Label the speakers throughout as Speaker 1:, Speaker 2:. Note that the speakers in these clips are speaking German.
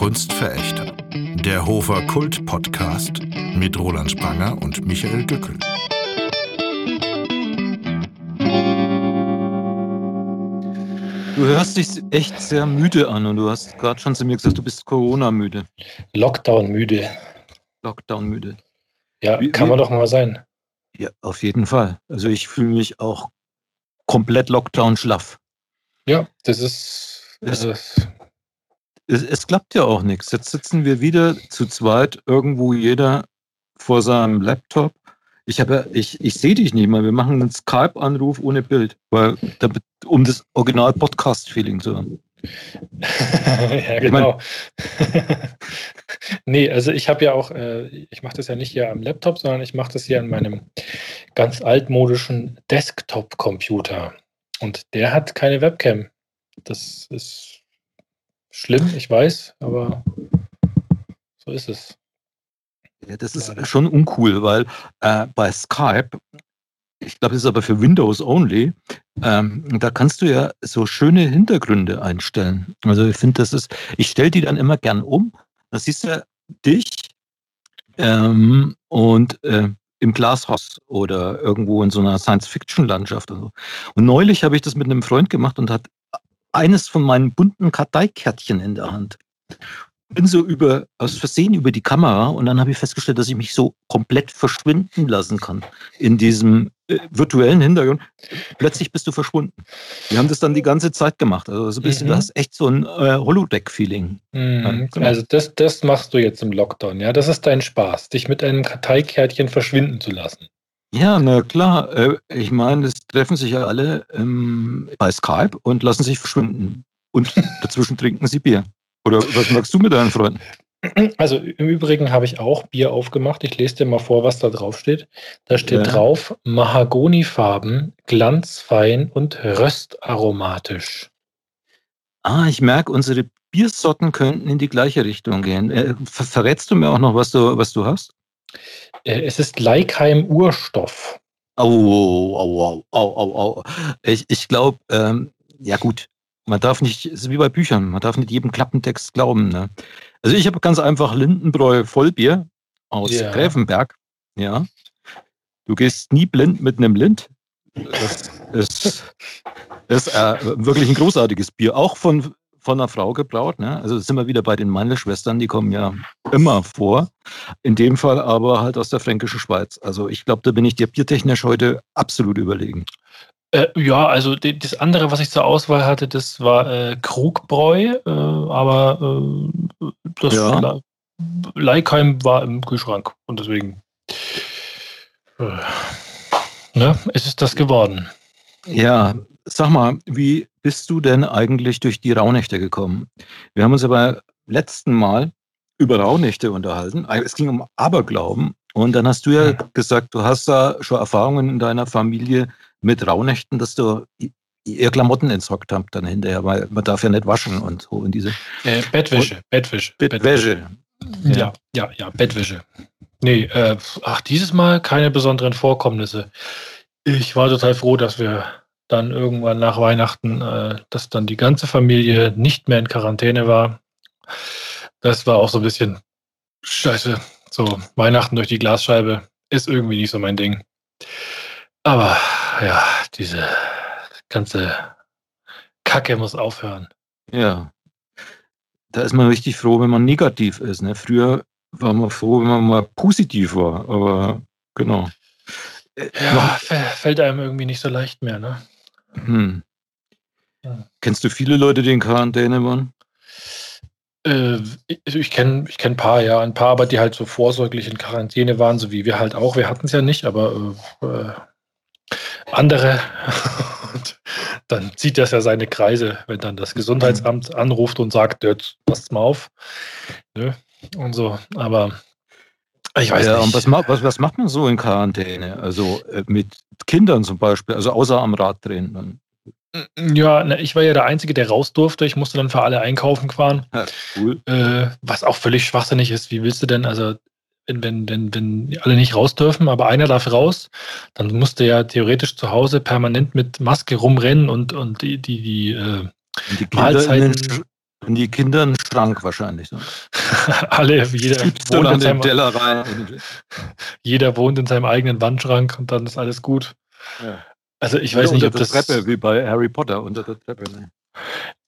Speaker 1: Kunstverächter. Der Hofer Kult Podcast mit Roland Spranger und Michael Gückel.
Speaker 2: Du hörst dich echt sehr müde an und du hast gerade schon zu mir gesagt, du bist Corona-müde.
Speaker 3: Lockdown-müde.
Speaker 2: Lockdown-müde.
Speaker 3: Ja, wie, kann man doch mal sein.
Speaker 2: Ja, auf jeden Fall. Also ich fühle mich auch komplett Lockdown-schlaff.
Speaker 3: Ja, das ist. Das
Speaker 2: es, es, es klappt ja auch nichts. Jetzt sitzen wir wieder zu zweit, irgendwo jeder vor seinem Laptop. Ich, habe, ich, ich sehe dich nicht mal. Wir machen einen Skype-Anruf ohne Bild, weil, damit, um das Original-Podcast-Feeling zu haben.
Speaker 3: ja, genau. nee, also ich habe ja auch, äh, ich mache das ja nicht hier am Laptop, sondern ich mache das hier an meinem ganz altmodischen Desktop-Computer. Und der hat keine Webcam. Das ist schlimm, ich weiß, aber so ist es.
Speaker 2: Ja, das ist ja. schon uncool, weil äh, bei Skype, ich glaube, das ist aber für Windows only, ähm, da kannst du ja so schöne Hintergründe einstellen. Also ich finde, das ist, ich stelle die dann immer gern um. Da siehst du dich ähm, und äh, im Glashaus oder irgendwo in so einer Science-Fiction-Landschaft. Und, so. und neulich habe ich das mit einem Freund gemacht und hat eines von meinen bunten Karteikärtchen in der Hand. Bin so über, aus Versehen über die Kamera und dann habe ich festgestellt, dass ich mich so komplett verschwinden lassen kann in diesem äh, virtuellen Hintergrund. Plötzlich bist du verschwunden. Wir haben das dann die ganze Zeit gemacht. Also so ein bisschen, mhm. du hast echt so ein äh, Holodeck-Feeling.
Speaker 3: Mhm. Ja, genau. Also das, das machst du jetzt im Lockdown, ja? Das ist dein Spaß, dich mit einem Karteikärtchen verschwinden zu lassen.
Speaker 2: Ja, na klar. Äh, ich meine, es treffen sich ja alle ähm, bei Skype und lassen sich verschwinden. Und dazwischen trinken sie Bier. Oder was magst du mit deinen Freunden?
Speaker 3: Also im Übrigen habe ich auch Bier aufgemacht. Ich lese dir mal vor, was da drauf steht. Da steht ja. drauf Mahagonifarben, glanzfein und röstaromatisch.
Speaker 2: Ah, ich merke, unsere Biersorten könnten in die gleiche Richtung gehen. Äh, ver verrätst du mir auch noch, was du, was du hast?
Speaker 3: Äh, es ist Leikheim Urstoff.
Speaker 2: Au, au, au, au, au. Ich, ich glaube, ähm, ja gut, man darf nicht, es ist wie bei Büchern, man darf nicht jedem Klappentext glauben. Ne? Also ich habe ganz einfach Lindenbräu Vollbier aus ja. Gräfenberg. Ja. Du gehst nie blind mit einem Lind. Das ist, ist äh, wirklich ein großartiges Bier. Auch von von einer Frau gebraut. Ne? Also sind wir wieder bei den Mandelschwestern, die kommen ja immer vor. In dem Fall aber halt aus der fränkischen Schweiz. Also ich glaube, da bin ich dir biertechnisch heute absolut überlegen.
Speaker 3: Äh, ja, also die, das andere, was ich zur Auswahl hatte, das war äh, Krugbräu, äh, aber äh, das ja. Leikheim war im Kühlschrank und deswegen äh, ne, ist es das geworden.
Speaker 2: Ja, sag mal, wie bist du denn eigentlich durch die Rauhnächte gekommen? Wir haben uns ja beim letzten Mal über Rauhnächte unterhalten. Es ging um Aberglauben. Und dann hast du ja gesagt, du hast da schon Erfahrungen in deiner Familie mit Rauhnächten, dass du ihr Klamotten entsorgt habt dann hinterher, weil man darf ja nicht waschen und so in diese.
Speaker 3: Äh, Bettwäsche, Bettwäsche.
Speaker 2: Bettwäsche.
Speaker 3: Ja, ja, ja, ja Bettwäsche. Nee, äh, ach, dieses Mal keine besonderen Vorkommnisse. Ich war total froh, dass wir dann irgendwann nach Weihnachten, äh, dass dann die ganze Familie nicht mehr in Quarantäne war. Das war auch so ein bisschen scheiße. So, Weihnachten durch die Glasscheibe ist irgendwie nicht so mein Ding. Aber ja, diese ganze Kacke muss aufhören.
Speaker 2: Ja. Da ist man richtig froh, wenn man negativ ist. Ne? Früher war man froh, wenn man mal positiv war. Aber genau.
Speaker 3: Ja, fällt einem irgendwie nicht so leicht mehr, ne? Hm.
Speaker 2: Ja. Kennst du viele Leute, die in Quarantäne waren?
Speaker 3: Äh, ich, ich kenne ich kenn ein paar, ja. Ein paar, aber die halt so vorsorglich in Quarantäne waren, so wie wir halt auch. Wir hatten es ja nicht, aber äh, äh andere. dann zieht das ja seine Kreise, wenn dann das Gesundheitsamt anruft und sagt, jetzt passt mal auf. Ne? Und so. Aber ich weiß
Speaker 2: ja,
Speaker 3: nicht.
Speaker 2: Und was, was, was macht man so in Quarantäne? Also äh, mit Kindern zum Beispiel, also außer am Rad drehen dann.
Speaker 3: Ja, na, ich war ja der Einzige, der raus durfte. Ich musste dann für alle einkaufen fahren. Ja, cool. Äh, was auch völlig schwachsinnig ist. Wie willst du denn, also wenn, wenn, wenn, wenn alle nicht raus dürfen, aber einer darf raus, dann musste ja theoretisch zu Hause permanent mit Maske rumrennen und, und die, die, die, äh,
Speaker 2: die Mahlzeiten. In Und die Kinder einen Schrank wahrscheinlich. So.
Speaker 3: Alle, jeder wohnt, in seinem,
Speaker 2: Teller rein.
Speaker 3: jeder wohnt in seinem eigenen Wandschrank und dann ist alles gut. Ja. Also ich weiß nicht, ob das
Speaker 2: Treppe wie bei Harry Potter unter der Treppe. Ne?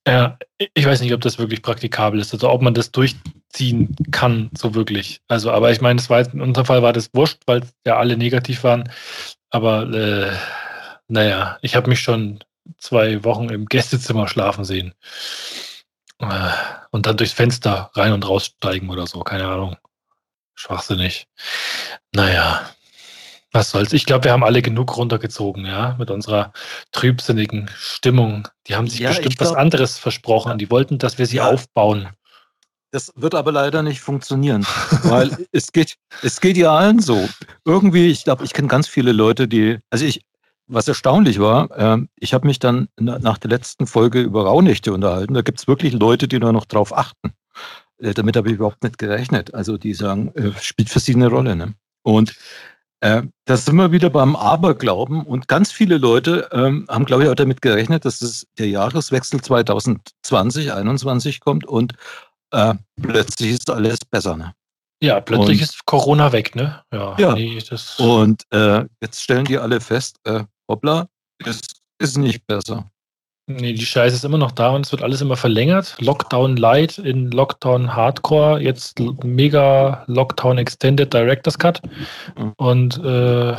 Speaker 3: Ja, ich weiß nicht, ob das wirklich praktikabel ist, also ob man das durchziehen kann, so wirklich. Also, aber ich meine, es war in unserem Fall war das wurscht, weil ja alle negativ waren. Aber äh, naja, ich habe mich schon zwei Wochen im Gästezimmer schlafen sehen. Äh, und dann durchs Fenster rein und raussteigen oder so, keine Ahnung. Schwachsinnig. Naja, was soll's. Ich glaube, wir haben alle genug runtergezogen, ja, mit unserer trübsinnigen Stimmung. Die haben sich ja, bestimmt glaub, was anderes versprochen. Die wollten, dass wir sie ja. aufbauen.
Speaker 2: Das wird aber leider nicht funktionieren, weil es geht, es geht ja allen so. Irgendwie, ich glaube, ich kenne ganz viele Leute, die, also ich, was erstaunlich war, äh, ich habe mich dann nach der letzten Folge über Rauhnächte unterhalten. Da gibt es wirklich Leute, die da noch drauf achten. Äh, damit habe ich überhaupt nicht gerechnet. Also die sagen, äh, spielt für sie eine Rolle. Ne? Und äh, da sind wir wieder beim Aberglauben und ganz viele Leute ähm, haben, glaube ich, auch damit gerechnet, dass es der Jahreswechsel 2020, 2021 kommt und äh, plötzlich ist alles besser. Ne?
Speaker 3: Ja, plötzlich und, ist Corona weg, ne?
Speaker 2: Ja. ja. Nee, und äh, jetzt stellen die alle fest, äh, hoppla, es ist nicht besser.
Speaker 3: Nee, die Scheiße ist immer noch da und es wird alles immer verlängert. Lockdown Light in Lockdown Hardcore, jetzt mega Lockdown Extended Director's Cut. Mhm. Und äh,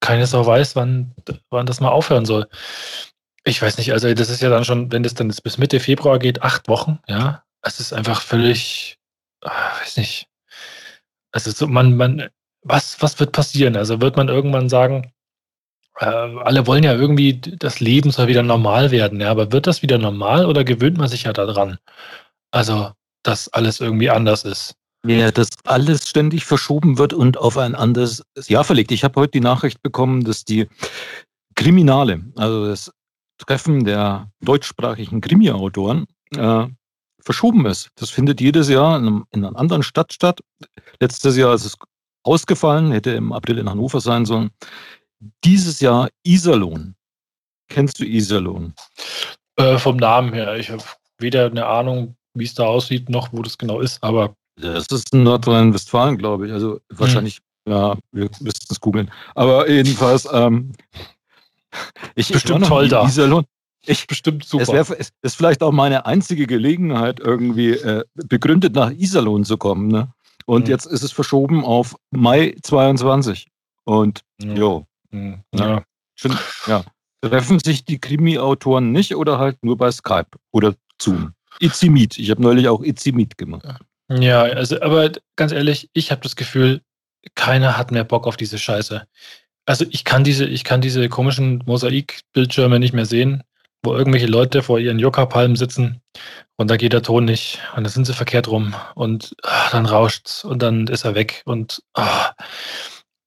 Speaker 3: keiner Sau weiß, wann, wann das mal aufhören soll. Ich weiß nicht, also das ist ja dann schon, wenn das dann bis Mitte Februar geht, acht Wochen, ja. Es ist einfach völlig, ach, weiß nicht. Also so, man, man, was, was wird passieren? Also wird man irgendwann sagen, äh, alle wollen ja irgendwie, das Leben soll wieder normal werden, ja, aber wird das wieder normal oder gewöhnt man sich ja daran? Also, dass alles irgendwie anders ist.
Speaker 2: Ja, dass alles ständig verschoben wird und auf ein anderes Jahr verlegt. Ich habe heute die Nachricht bekommen, dass die Kriminale, also das Treffen der deutschsprachigen Krimi-Autoren, äh, verschoben ist. Das findet jedes Jahr in, einem, in einer anderen Stadt statt. Letztes Jahr ist es ausgefallen, hätte im April in Hannover sein sollen dieses Jahr Iserlohn. Kennst du Iserlohn?
Speaker 3: Äh, vom Namen her. Ich habe weder eine Ahnung, wie es da aussieht, noch wo das genau ist, aber.
Speaker 2: Das ist in Nordrhein-Westfalen, glaube ich. Also wahrscheinlich, hm. ja, wir müssten es googeln. Aber jedenfalls, ähm,
Speaker 3: ich, bestimmt ich toll da.
Speaker 2: Iserlohn. Ich, bestimmt super. Es, wär, es ist vielleicht auch meine einzige Gelegenheit, irgendwie äh, begründet nach Iserlohn zu kommen. Ne? Und hm. jetzt ist es verschoben auf Mai 22. Und ja. jo, hm, ja. Ja. Treffen sich die Krimi-Autoren nicht oder halt nur bei Skype oder Zoom? Itzy Meet. Ich habe neulich auch Itzy Meet gemacht.
Speaker 3: Ja, also, aber ganz ehrlich, ich habe das Gefühl, keiner hat mehr Bock auf diese Scheiße. Also ich kann diese, ich kann diese komischen Mosaik-Bildschirme nicht mehr sehen, wo irgendwelche Leute vor ihren Yucca-Palmen sitzen und da geht der Ton nicht und da sind sie verkehrt rum und ach, dann rauscht's und dann ist er weg und ach,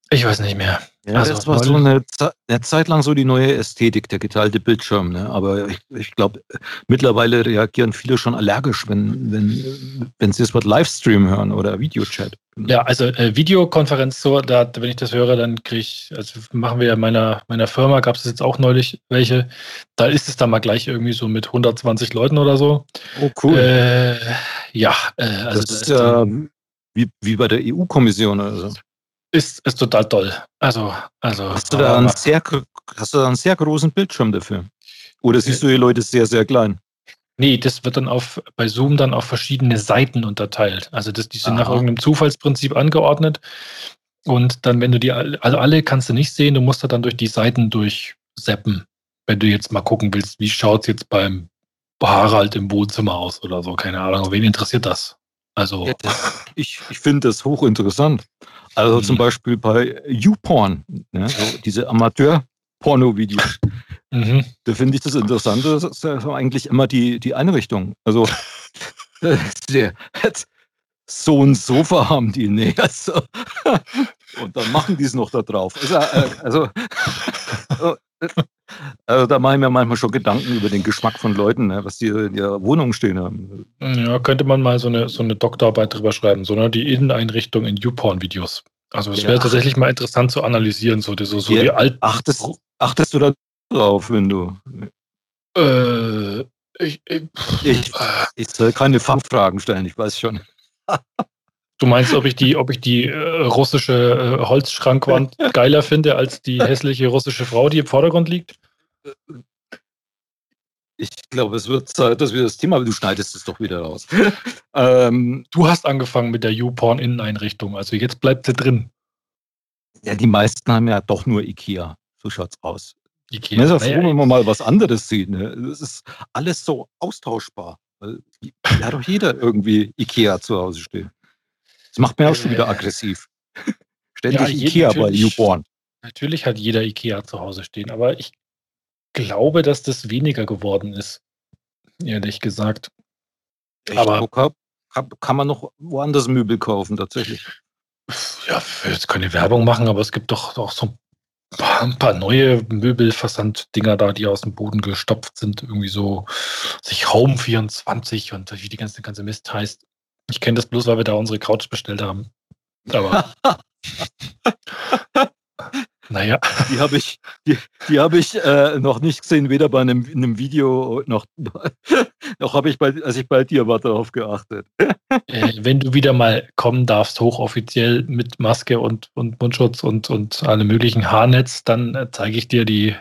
Speaker 3: ich weiß nicht mehr.
Speaker 2: Ja, also, das war so eine, eine, Zeit lang so die neue Ästhetik, der geteilte Bildschirm. Ne? Aber ich, ich glaube, mittlerweile reagieren viele schon allergisch, wenn, wenn, wenn sie das Wort Livestream hören oder Videochat.
Speaker 3: Ja, also äh, Videokonferenz, so, da, wenn ich das höre, dann kriege ich, also machen wir ja meiner, meiner Firma, gab es jetzt auch neulich welche, da ist es dann mal gleich irgendwie so mit 120 Leuten oder so.
Speaker 2: Oh, cool.
Speaker 3: Äh, ja,
Speaker 2: äh, also das, das ist ja wie, wie bei der EU-Kommission oder so
Speaker 3: ist, ist total toll. Also, also.
Speaker 2: Hast du, da einen sehr, hast du da einen sehr großen Bildschirm dafür? Oder siehst du die Leute sehr, sehr klein?
Speaker 3: Nee, das wird dann auf, bei Zoom dann auf verschiedene Seiten unterteilt. Also das, die sind Aha. nach irgendeinem Zufallsprinzip angeordnet. Und dann, wenn du die, also alle kannst du nicht sehen, du musst da dann durch die Seiten durchseppen. Wenn du jetzt mal gucken willst, wie schaut es jetzt beim Harald im Wohnzimmer aus oder so, keine Ahnung. Wen interessiert das? Also. Ja,
Speaker 2: das, ich ich finde das hochinteressant. Also mhm. zum Beispiel bei YouPorn, ne, so diese Amateur-Porno-Videos. Mhm. Da finde ich das Interessante, das ist eigentlich immer die, die Einrichtung. Also so ein Sofa haben die, nee, also, und dann machen die es noch da drauf. Also, äh, also also da mache ich mir manchmal schon Gedanken über den Geschmack von Leuten, ne, was die in ihrer Wohnung stehen haben.
Speaker 3: Ja, könnte man mal so eine, so eine Doktorarbeit drüber schreiben, so ne, die Inneneinrichtung in YouPorn-Videos. Also es ja. wäre tatsächlich mal interessant zu analysieren, so, die, so, so
Speaker 2: ja, die alten. Achtest, achtest du da drauf, wenn du.
Speaker 3: Äh,
Speaker 2: Ich, ich, ich, ich soll keine Fachfragen stellen, ich weiß schon.
Speaker 3: Du meinst, ob ich die, ob ich die äh, russische äh, Holzschrankwand geiler finde als die hässliche russische Frau, die im Vordergrund liegt?
Speaker 2: Ich glaube, es wird Zeit, dass wir das Thema, du schneidest es doch wieder raus.
Speaker 3: ähm, du hast angefangen mit der YouPorn-Inneneinrichtung, also jetzt bleibt sie drin.
Speaker 2: Ja, die meisten haben ja doch nur Ikea. So schaut's aus. Ikea. Man ist ja froh, wenn man mal was anderes sieht. Ne? Es ist alles so austauschbar. Ja, doch jeder irgendwie Ikea zu Hause stehen. Das macht mir auch schon wieder äh. aggressiv. Ständig ja, Ikea bei Newborn.
Speaker 3: Natürlich hat jeder Ikea zu Hause stehen, aber ich glaube, dass das weniger geworden ist. Ehrlich gesagt.
Speaker 2: Echt? Aber kann, kann man noch woanders Möbel kaufen, tatsächlich.
Speaker 3: Ja, ich will jetzt keine Werbung machen, aber es gibt doch auch so ein paar neue Möbelversanddinger da, die aus dem Boden gestopft sind. Irgendwie so sich Home 24 und wie die ganze, ganze Mist heißt. Ich kenne das bloß, weil wir da unsere Couch bestellt haben. Aber.
Speaker 2: naja. Die habe ich, die, die hab ich äh, noch nicht gesehen, weder bei einem, einem Video noch, noch habe ich bei, als ich bei dir war, darauf geachtet.
Speaker 3: Äh, wenn du wieder mal kommen darfst, hochoffiziell mit Maske und, und Mundschutz und, und allem möglichen Haarnetz, dann äh, zeige ich dir die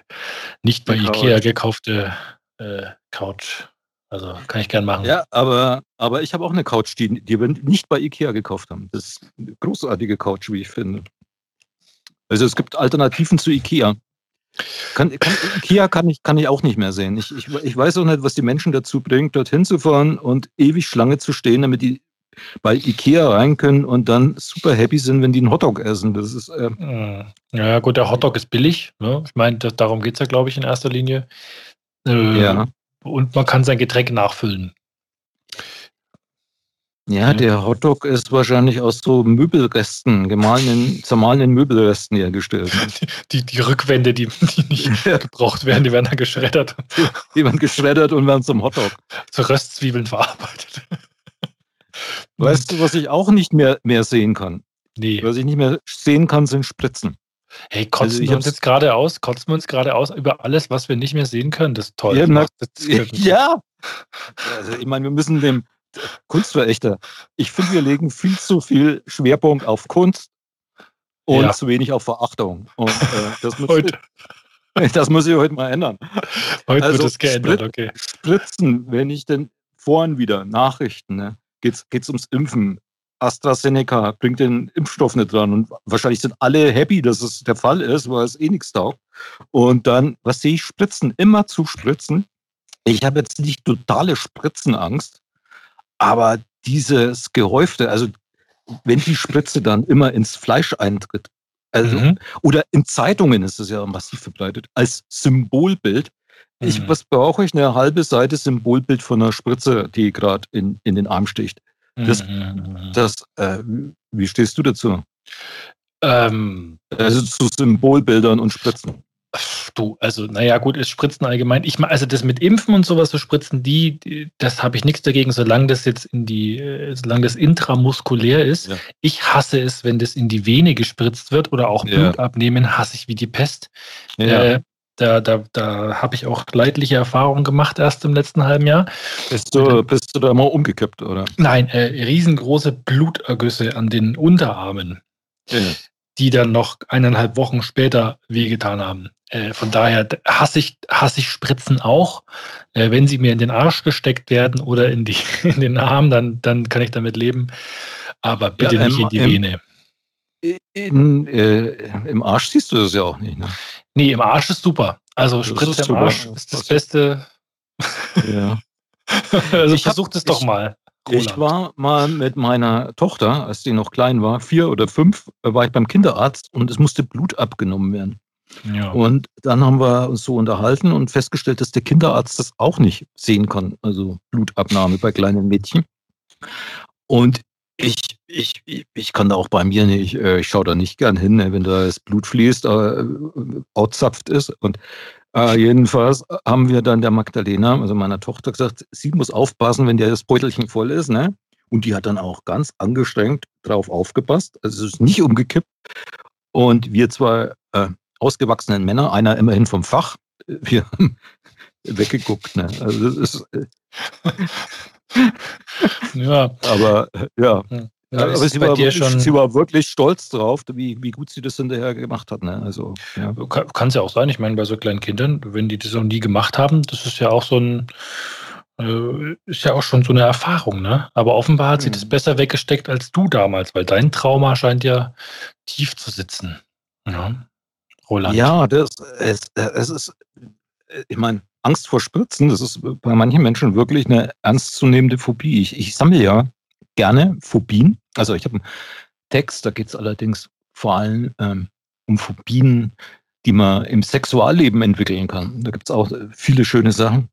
Speaker 3: nicht bei die Ikea gekaufte äh, Couch. Also kann ich gern machen.
Speaker 2: Ja, aber, aber ich habe auch eine Couch, die, die wir nicht bei Ikea gekauft haben. Das ist eine großartige Couch, wie ich finde. Also es gibt Alternativen zu Ikea. Kann, kann, Ikea kann ich, kann ich auch nicht mehr sehen. Ich, ich, ich weiß auch nicht, was die Menschen dazu bringt, dorthin zu fahren und ewig Schlange zu stehen, damit die bei Ikea rein können und dann super happy sind, wenn die einen Hotdog essen. Das ist. Äh
Speaker 3: hm. ja, gut, der Hotdog ist billig. Ne? Ich meine, darum geht es ja, glaube ich, in erster Linie. Äh, ja. Und man kann sein Getränk nachfüllen.
Speaker 2: Ja, der Hotdog ist wahrscheinlich aus so Möbelresten, gemahlenen, zermahlenen Möbelresten hergestellt.
Speaker 3: Die, die Rückwände, die, die nicht gebraucht werden, die werden dann geschreddert.
Speaker 2: Die werden geschreddert und werden zum Hotdog.
Speaker 3: Zu Röstzwiebeln verarbeitet.
Speaker 2: Weißt du, was ich auch nicht mehr, mehr sehen kann? Nee. Was ich nicht mehr sehen kann, sind Spritzen.
Speaker 3: Hey, kotzen also wir uns jetzt gerade aus? Kotzen wir uns gerade aus über alles, was wir nicht mehr sehen können? Das ist toll.
Speaker 2: Ja, na, ja. Also, ich meine, wir müssen dem Kunstverächter. Ich finde, wir legen viel zu viel Schwerpunkt auf Kunst und ja. zu wenig auf Verachtung. Und äh, das, muss heute. Ich, das muss ich heute mal ändern.
Speaker 3: Heute also, wird es geändert, Sprit okay.
Speaker 2: Spritzen, wenn ich denn vorhin wieder Nachrichten, ne, geht es ums Impfen. AstraZeneca bringt den Impfstoff nicht dran. Und wahrscheinlich sind alle happy, dass es der Fall ist, weil es eh nichts taugt. Und dann, was sehe ich? Spritzen, immer zu spritzen. Ich habe jetzt nicht totale Spritzenangst, aber dieses Gehäufte, also wenn die Spritze dann immer ins Fleisch eintritt, also, mhm. oder in Zeitungen ist es ja massiv verbreitet, als Symbolbild. Mhm. Ich, was brauche ich? Eine halbe Seite Symbolbild von einer Spritze, die gerade in, in den Arm sticht. Das, mhm. das, äh, wie stehst du dazu? Ähm, also zu Symbolbildern und Spritzen.
Speaker 3: Du, also, naja, gut, ist Spritzen allgemein. Ich also das mit Impfen und sowas, so Spritzen, die, die das habe ich nichts dagegen, solange das jetzt in die, äh, solange das intramuskulär ist. Ja. Ich hasse es, wenn das in die Vene gespritzt wird oder auch Blut ja. abnehmen, hasse ich wie die Pest. Ja. Äh, da, da, da habe ich auch leidliche Erfahrungen gemacht erst im letzten halben Jahr.
Speaker 2: Bist du, bist du da mal umgekippt, oder?
Speaker 3: Nein, äh, riesengroße Blutergüsse an den Unterarmen, ja. die dann noch eineinhalb Wochen später wehgetan haben. Äh, von daher hasse ich, hasse ich Spritzen auch. Äh, wenn sie mir in den Arsch gesteckt werden oder in, die, in den Arm, dann, dann kann ich damit leben. Aber bitte ja, nicht in die Vene.
Speaker 2: In, äh, Im Arsch siehst du das ja auch nicht, ne?
Speaker 3: Nee, im Arsch ist super. Also Spritze im Arsch ist das Beste. Ja. also ich versuch das doch mal.
Speaker 2: Roland. Ich war mal mit meiner Tochter, als die noch klein war, vier oder fünf, war ich beim Kinderarzt und es musste Blut abgenommen werden. Ja. Und dann haben wir uns so unterhalten und festgestellt, dass der Kinderarzt das auch nicht sehen kann, also Blutabnahme bei kleinen Mädchen. Und ich, ich, ich kann da auch bei mir nicht, äh, ich schaue da nicht gern hin, ne, wenn da das Blut fließt, äh, autzapft ist. Und äh, jedenfalls haben wir dann der Magdalena, also meiner Tochter, gesagt, sie muss aufpassen, wenn der das Beutelchen voll ist. Ne? Und die hat dann auch ganz angestrengt drauf aufgepasst. Also es ist nicht umgekippt. Und wir zwei äh, ausgewachsenen Männer, einer immerhin vom Fach, wir haben weggeguckt. Ne? Also das ist,
Speaker 3: ja.
Speaker 2: Aber ja.
Speaker 3: Hm.
Speaker 2: Ja, aber sie war, wirklich, sie war, wirklich, stolz drauf, wie, wie gut sie das hinterher gemacht hat. Ne? Also,
Speaker 3: ja. Kann es ja auch sein. Ich meine, bei so kleinen Kindern, wenn die das noch nie gemacht haben, das ist ja auch so ein, äh, ist ja auch schon so eine Erfahrung. Ne? Aber offenbar hat sie mhm. das besser weggesteckt als du damals, weil dein Trauma scheint ja tief zu sitzen. Ja,
Speaker 2: Roland. Ja, das, es, es ist, ich meine, Angst vor Spritzen, das ist bei manchen Menschen wirklich eine ernstzunehmende Phobie. Ich, ich sammle ja gerne Phobien. Also ich habe einen Text, da geht es allerdings vor allem ähm, um Phobien, die man im Sexualleben entwickeln kann. Da gibt es auch äh, viele schöne Sachen.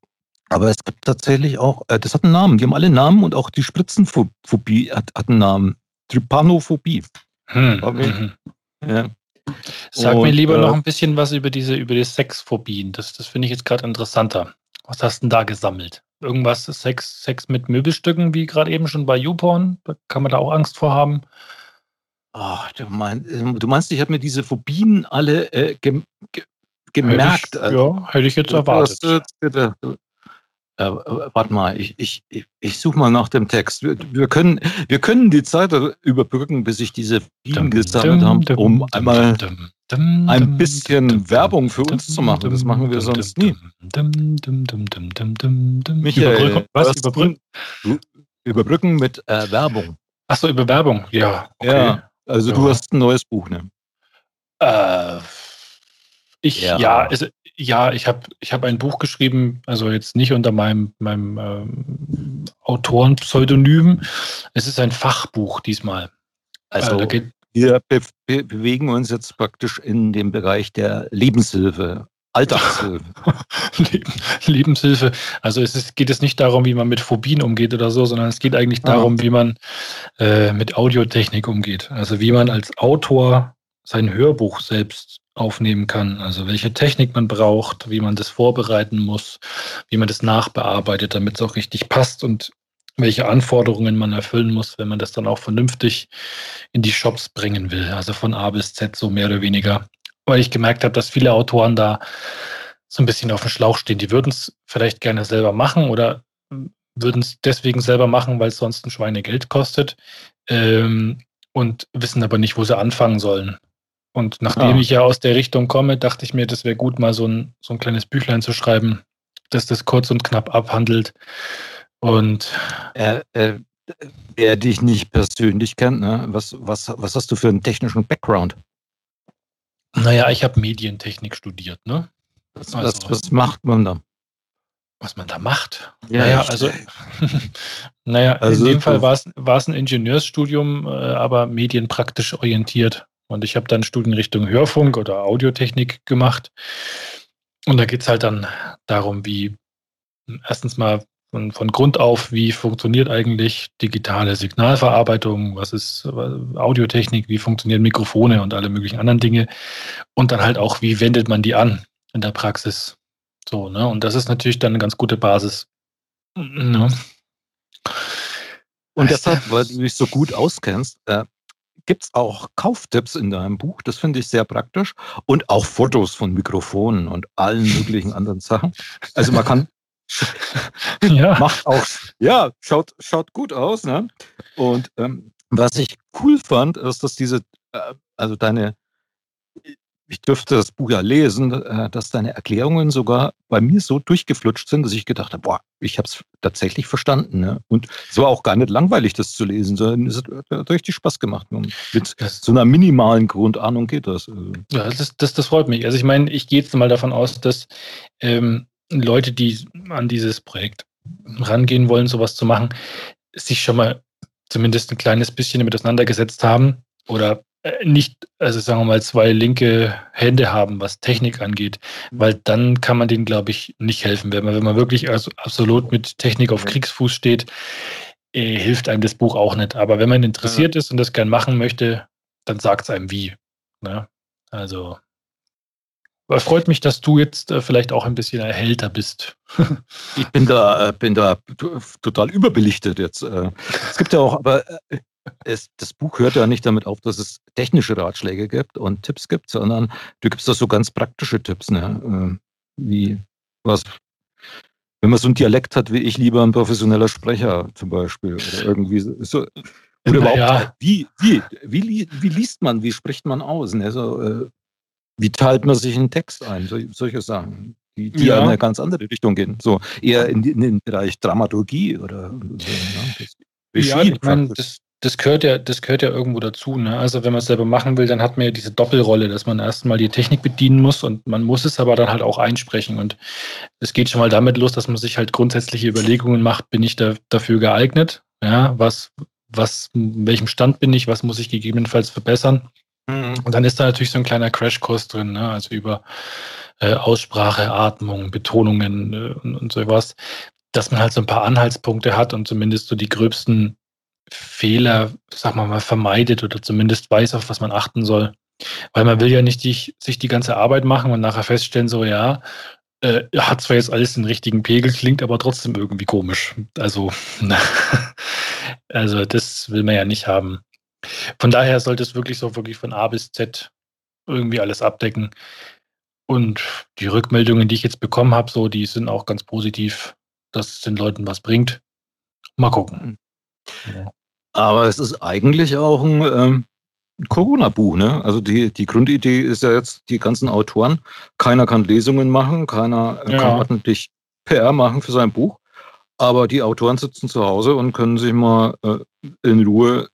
Speaker 2: Aber es gibt tatsächlich auch, äh, das hat einen Namen, die haben alle Namen und auch die Spritzenphobie hat, hat einen Namen. Trypanophobie. Hm. Okay. Mhm.
Speaker 3: Ja. Sag und, mir lieber äh, noch ein bisschen was über diese, über die Sexphobien. Das, das finde ich jetzt gerade interessanter. Was hast du denn da gesammelt? Irgendwas Sex, Sex mit Möbelstücken, wie gerade eben schon bei YouPorn? Da kann man da auch Angst vor haben.
Speaker 2: Oh, du, mein, du, meinst, ich habe mir diese Phobien alle äh, ge, ge, gemerkt?
Speaker 3: Hätte ich, also, ja, hätte ich jetzt erwartet. Das,
Speaker 2: äh, warte mal, ich, ich, ich suche mal nach dem Text. Wir, wir, können, wir können die Zeit überbrücken, bis ich diese Phobien gesammelt habe, um einmal ein bisschen Werbung für uns zu machen. Das machen wir sonst nie. Michael, was überbrücken? Überbrücken mit äh, Werbung.
Speaker 3: Achso, über Werbung, ja.
Speaker 2: Okay. Ja, also ja. du hast ein neues Buch, ne?
Speaker 3: Äh, ich, ja, ja, also, ja ich habe ich hab ein Buch geschrieben, also jetzt nicht unter meinem, meinem ähm, Autorenpseudonym. Es ist ein Fachbuch diesmal.
Speaker 2: Also, also da geht, wir be be bewegen uns jetzt praktisch in dem Bereich der Lebenshilfe, Alltagshilfe.
Speaker 3: Lebenshilfe. Also es ist, geht es nicht darum, wie man mit Phobien umgeht oder so, sondern es geht eigentlich darum, ah. wie man äh, mit Audiotechnik umgeht. Also wie man als Autor sein Hörbuch selbst aufnehmen kann. Also welche Technik man braucht, wie man das vorbereiten muss, wie man das nachbearbeitet, damit es auch richtig passt und welche Anforderungen man erfüllen muss, wenn man das dann auch vernünftig in die Shops bringen will. Also von A bis Z so mehr oder weniger. Weil ich gemerkt habe, dass viele Autoren da so ein bisschen auf dem Schlauch stehen. Die würden es vielleicht gerne selber machen oder würden es deswegen selber machen, weil es sonst ein Schweinegeld kostet ähm, und wissen aber nicht, wo sie anfangen sollen. Und nachdem ah. ich ja aus der Richtung komme, dachte ich mir, das wäre gut, mal so ein, so ein kleines Büchlein zu schreiben, das das kurz und knapp abhandelt und
Speaker 2: äh, äh, wer dich nicht persönlich kennt, ne? was, was, was hast du für einen technischen Background?
Speaker 3: Naja, ich habe Medientechnik studiert, ne?
Speaker 2: Was, also, was, was, macht man da?
Speaker 3: Was man da macht? Ja, naja, also, naja, also, in dem Fall war es ein Ingenieursstudium, äh, aber medienpraktisch orientiert. Und ich habe dann Studienrichtung Hörfunk oder Audiotechnik gemacht. Und da geht es halt dann darum, wie erstens mal von, von Grund auf, wie funktioniert eigentlich digitale Signalverarbeitung, was ist Audiotechnik, wie funktionieren Mikrofone und alle möglichen anderen Dinge. Und dann halt auch, wie wendet man die an in der Praxis. So, ne? Und das ist natürlich dann eine ganz gute Basis. Ne?
Speaker 2: Und deshalb, weil du dich so gut auskennst, äh, gibt es auch Kauftipps in deinem Buch. Das finde ich sehr praktisch. Und auch Fotos von Mikrofonen und allen möglichen anderen Sachen. Also man kann ja. Macht auch, ja, schaut, schaut gut aus. Ne? Und ähm, was ich cool fand, ist, dass diese, äh, also deine, ich dürfte das Buch ja lesen, äh, dass deine Erklärungen sogar bei mir so durchgeflutscht sind, dass ich gedacht habe, boah, ich habe es tatsächlich verstanden. Ne? Und es war auch gar nicht langweilig, das zu lesen, sondern es hat, richtig Spaß gemacht. Und mit so einer minimalen Grundahnung geht das. Also.
Speaker 3: Ja, das, das, das freut mich. Also ich meine, ich gehe jetzt mal davon aus, dass ähm, Leute, die an dieses Projekt rangehen wollen, sowas zu machen, sich schon mal zumindest ein kleines bisschen damit auseinandergesetzt haben oder äh, nicht, also sagen wir mal, zwei linke Hände haben, was Technik angeht, weil dann kann man denen, glaube ich, nicht helfen. Wenn man, wenn man wirklich also absolut mit Technik auf Kriegsfuß steht, äh, hilft einem das Buch auch nicht. Aber wenn man interessiert ja. ist und das gern machen möchte, dann sagt es einem wie. Ne? Also freut mich, dass du jetzt äh, vielleicht auch ein bisschen erhellter bist.
Speaker 2: ich bin da, äh, bin da total überbelichtet jetzt. Äh. Es gibt ja auch, aber äh, es, das Buch hört ja nicht damit auf, dass es technische Ratschläge gibt und Tipps gibt, sondern du gibst da so ganz praktische Tipps, ne? Wie was wenn man so einen Dialekt hat wie ich, lieber ein professioneller Sprecher zum Beispiel. Oder irgendwie so. Oder überhaupt, ja. wie, wie, wie, wie liest man, wie spricht man aus? Ne? So, äh, wie teilt man sich einen Text ein? So, solche Sachen, die, die ja. in eine ganz andere Richtung gehen. So eher in, in den Bereich Dramaturgie oder so.
Speaker 3: Ne? ja, ich meine, das, das gehört ja, das gehört ja irgendwo dazu. Ne? Also wenn man es selber machen will, dann hat man ja diese Doppelrolle, dass man erstmal die Technik bedienen muss und man muss es aber dann halt auch einsprechen. Und es geht schon mal damit los, dass man sich halt grundsätzliche Überlegungen macht, bin ich da, dafür geeignet? Ja, was, was, in welchem Stand bin ich, was muss ich gegebenenfalls verbessern? Mhm. Und dann ist da natürlich so ein kleiner Crashkurs drin, ne? also über äh, Aussprache, Atmung, Betonungen äh, und, und sowas, dass man halt so ein paar Anhaltspunkte hat und zumindest so die gröbsten Fehler, sag mal mal, vermeidet oder zumindest weiß, auf was man achten soll. Weil man will ja nicht die, sich die ganze Arbeit machen und nachher feststellen, so ja, äh, hat zwar jetzt alles den richtigen Pegel, klingt aber trotzdem irgendwie komisch. Also, also das will man ja nicht haben. Von daher sollte es wirklich so wirklich von A bis Z irgendwie alles abdecken. Und die Rückmeldungen, die ich jetzt bekommen habe, so, die sind auch ganz positiv, dass es den Leuten was bringt. Mal gucken.
Speaker 2: Ja. Aber es ist eigentlich auch ein ähm, Corona-Buch, ne? Also die, die Grundidee ist ja jetzt, die ganzen Autoren, keiner kann Lesungen machen, keiner ja. kann ordentlich PR machen für sein Buch. Aber die Autoren sitzen zu Hause und können sich mal äh, in Ruhe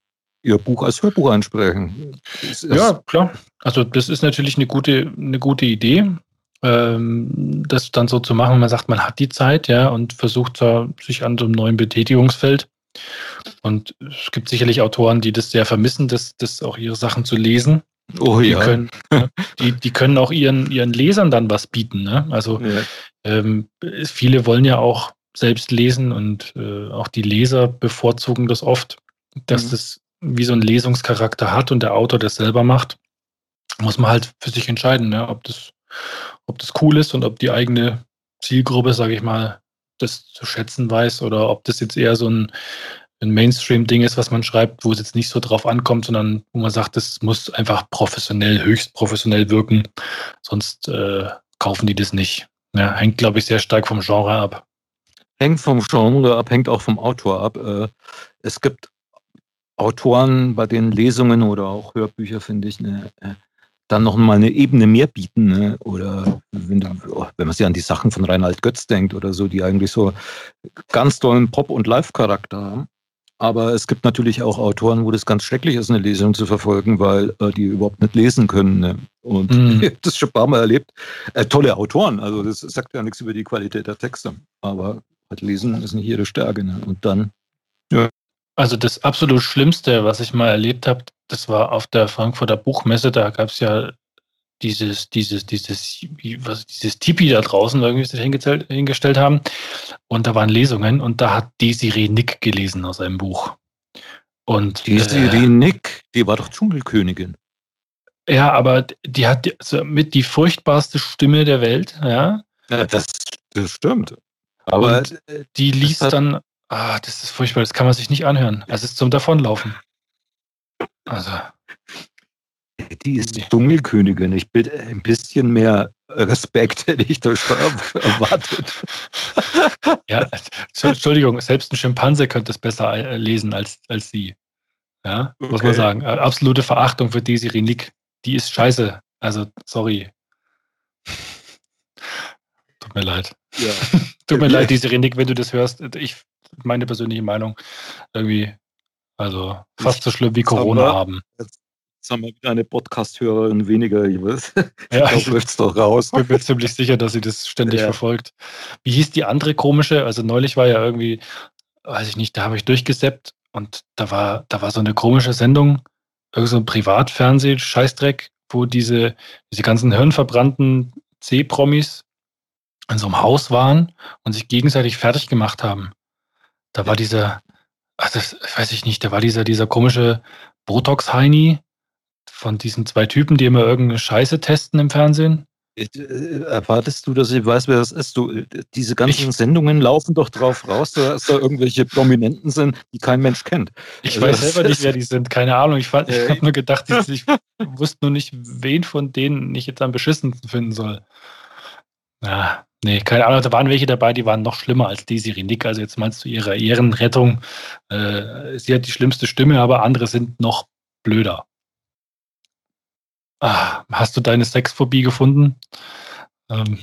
Speaker 2: ihr Buch als Hörbuch einsprechen.
Speaker 3: Ja, klar. Also das ist natürlich eine gute, eine gute Idee, ähm, das dann so zu machen. Man sagt, man hat die Zeit, ja, und versucht sich an so einem neuen Betätigungsfeld. Und es gibt sicherlich Autoren, die das sehr vermissen, das, das auch ihre Sachen zu lesen.
Speaker 2: Oh
Speaker 3: die
Speaker 2: ja.
Speaker 3: Können, die, die können auch ihren, ihren Lesern dann was bieten. Ne? Also ja. ähm, viele wollen ja auch selbst lesen und äh, auch die Leser bevorzugen das oft, dass mhm. das wie so einen Lesungscharakter hat und der Autor das selber macht. Muss man halt für sich entscheiden, ne? ob, das, ob das cool ist und ob die eigene Zielgruppe, sage ich mal, das zu schätzen weiß oder ob das jetzt eher so ein, ein Mainstream-Ding ist, was man schreibt, wo es jetzt nicht so drauf ankommt, sondern wo man sagt, das muss einfach professionell, höchst professionell wirken, sonst äh, kaufen die das nicht. Ja, hängt, glaube ich, sehr stark vom Genre ab.
Speaker 2: Hängt vom Genre ab, hängt auch vom Autor ab. Äh, es gibt Autoren, bei denen Lesungen oder auch Hörbücher, finde ich, eine äh, dann noch mal eine Ebene mehr bieten. Ne? Oder wenn, du, oh, wenn man sich an die Sachen von Reinhard Götz denkt oder so, die eigentlich so ganz tollen Pop- und Live-Charakter haben. Aber es gibt natürlich auch Autoren, wo das ganz schrecklich ist, eine Lesung zu verfolgen, weil äh, die überhaupt nicht lesen können. Ne? Und mm. ich habe das schon ein paar Mal erlebt. Äh, tolle Autoren, also das sagt ja nichts über die Qualität der Texte. Aber halt lesen ist nicht ihre Stärke. Ne? Und dann,
Speaker 3: ja. Also das absolut Schlimmste, was ich mal erlebt habe, das war auf der Frankfurter Buchmesse, da gab es ja dieses, dieses, dieses, was, dieses Tipi da draußen irgendwie sich hingestellt, hingestellt haben. Und da waren Lesungen und da hat Desiree Nick gelesen aus einem Buch. Und
Speaker 2: Desiree äh, Nick, die war doch Dschungelkönigin.
Speaker 3: Ja, aber die hat also mit die furchtbarste Stimme der Welt, ja.
Speaker 2: ja das, das stimmt.
Speaker 3: Aber und die liest dann, ah, das ist furchtbar, das kann man sich nicht anhören. Das ist zum Davonlaufen. Also.
Speaker 2: Die ist die Dschungelkönigin. Ich bitte ein bisschen mehr Respekt hätte ich da schon erwartet.
Speaker 3: ja, Entschuldigung, selbst ein Schimpanse könnte es besser äh, lesen als, als sie. Ja, okay. muss man sagen. Äh, absolute Verachtung für Desiree Nick. Die ist scheiße. Also, sorry. Tut mir leid. Ja. Tut mir leid, Desiree Nick, wenn du das hörst. Ich, meine persönliche Meinung, irgendwie also fast so schlimm wie Corona haben.
Speaker 2: Jetzt, jetzt haben wir wieder eine Podcast-Hörerin weniger. Ich, weiß. ja, ich
Speaker 3: läuft es doch raus. Ich bin mir ziemlich sicher, dass sie das ständig ja. verfolgt. Wie hieß die andere komische? Also neulich war ja irgendwie, weiß ich nicht, da habe ich durchgeseppt und da war, da war so eine komische Sendung, irgend so ein Privatfernseh-Scheißdreck, wo diese, diese ganzen hirnverbrannten C-Promis in so einem Haus waren und sich gegenseitig fertig gemacht haben. Da war dieser, ach, das weiß ich nicht, da war dieser, dieser komische Botox-Heini von diesen zwei Typen, die immer irgendeine Scheiße testen im Fernsehen.
Speaker 2: Äh, erwartest du, dass ich weiß, wer das ist? Du, äh, diese ganzen ich, Sendungen laufen doch drauf raus, dass da irgendwelche Prominenten sind, die kein Mensch kennt.
Speaker 3: Ich also weiß selber nicht, wer die sind. Keine Ahnung. Ich, ich habe nur gedacht, ich, ich wusste nur nicht, wen von denen ich jetzt am beschissensten finden soll. Ja. Nee, keine Ahnung, da waren welche dabei, die waren noch schlimmer als Desiree Nick. Also jetzt meinst du ihre Ehrenrettung. Äh, sie hat die schlimmste Stimme, aber andere sind noch blöder. Ah, hast du deine Sexphobie gefunden?
Speaker 2: Ähm.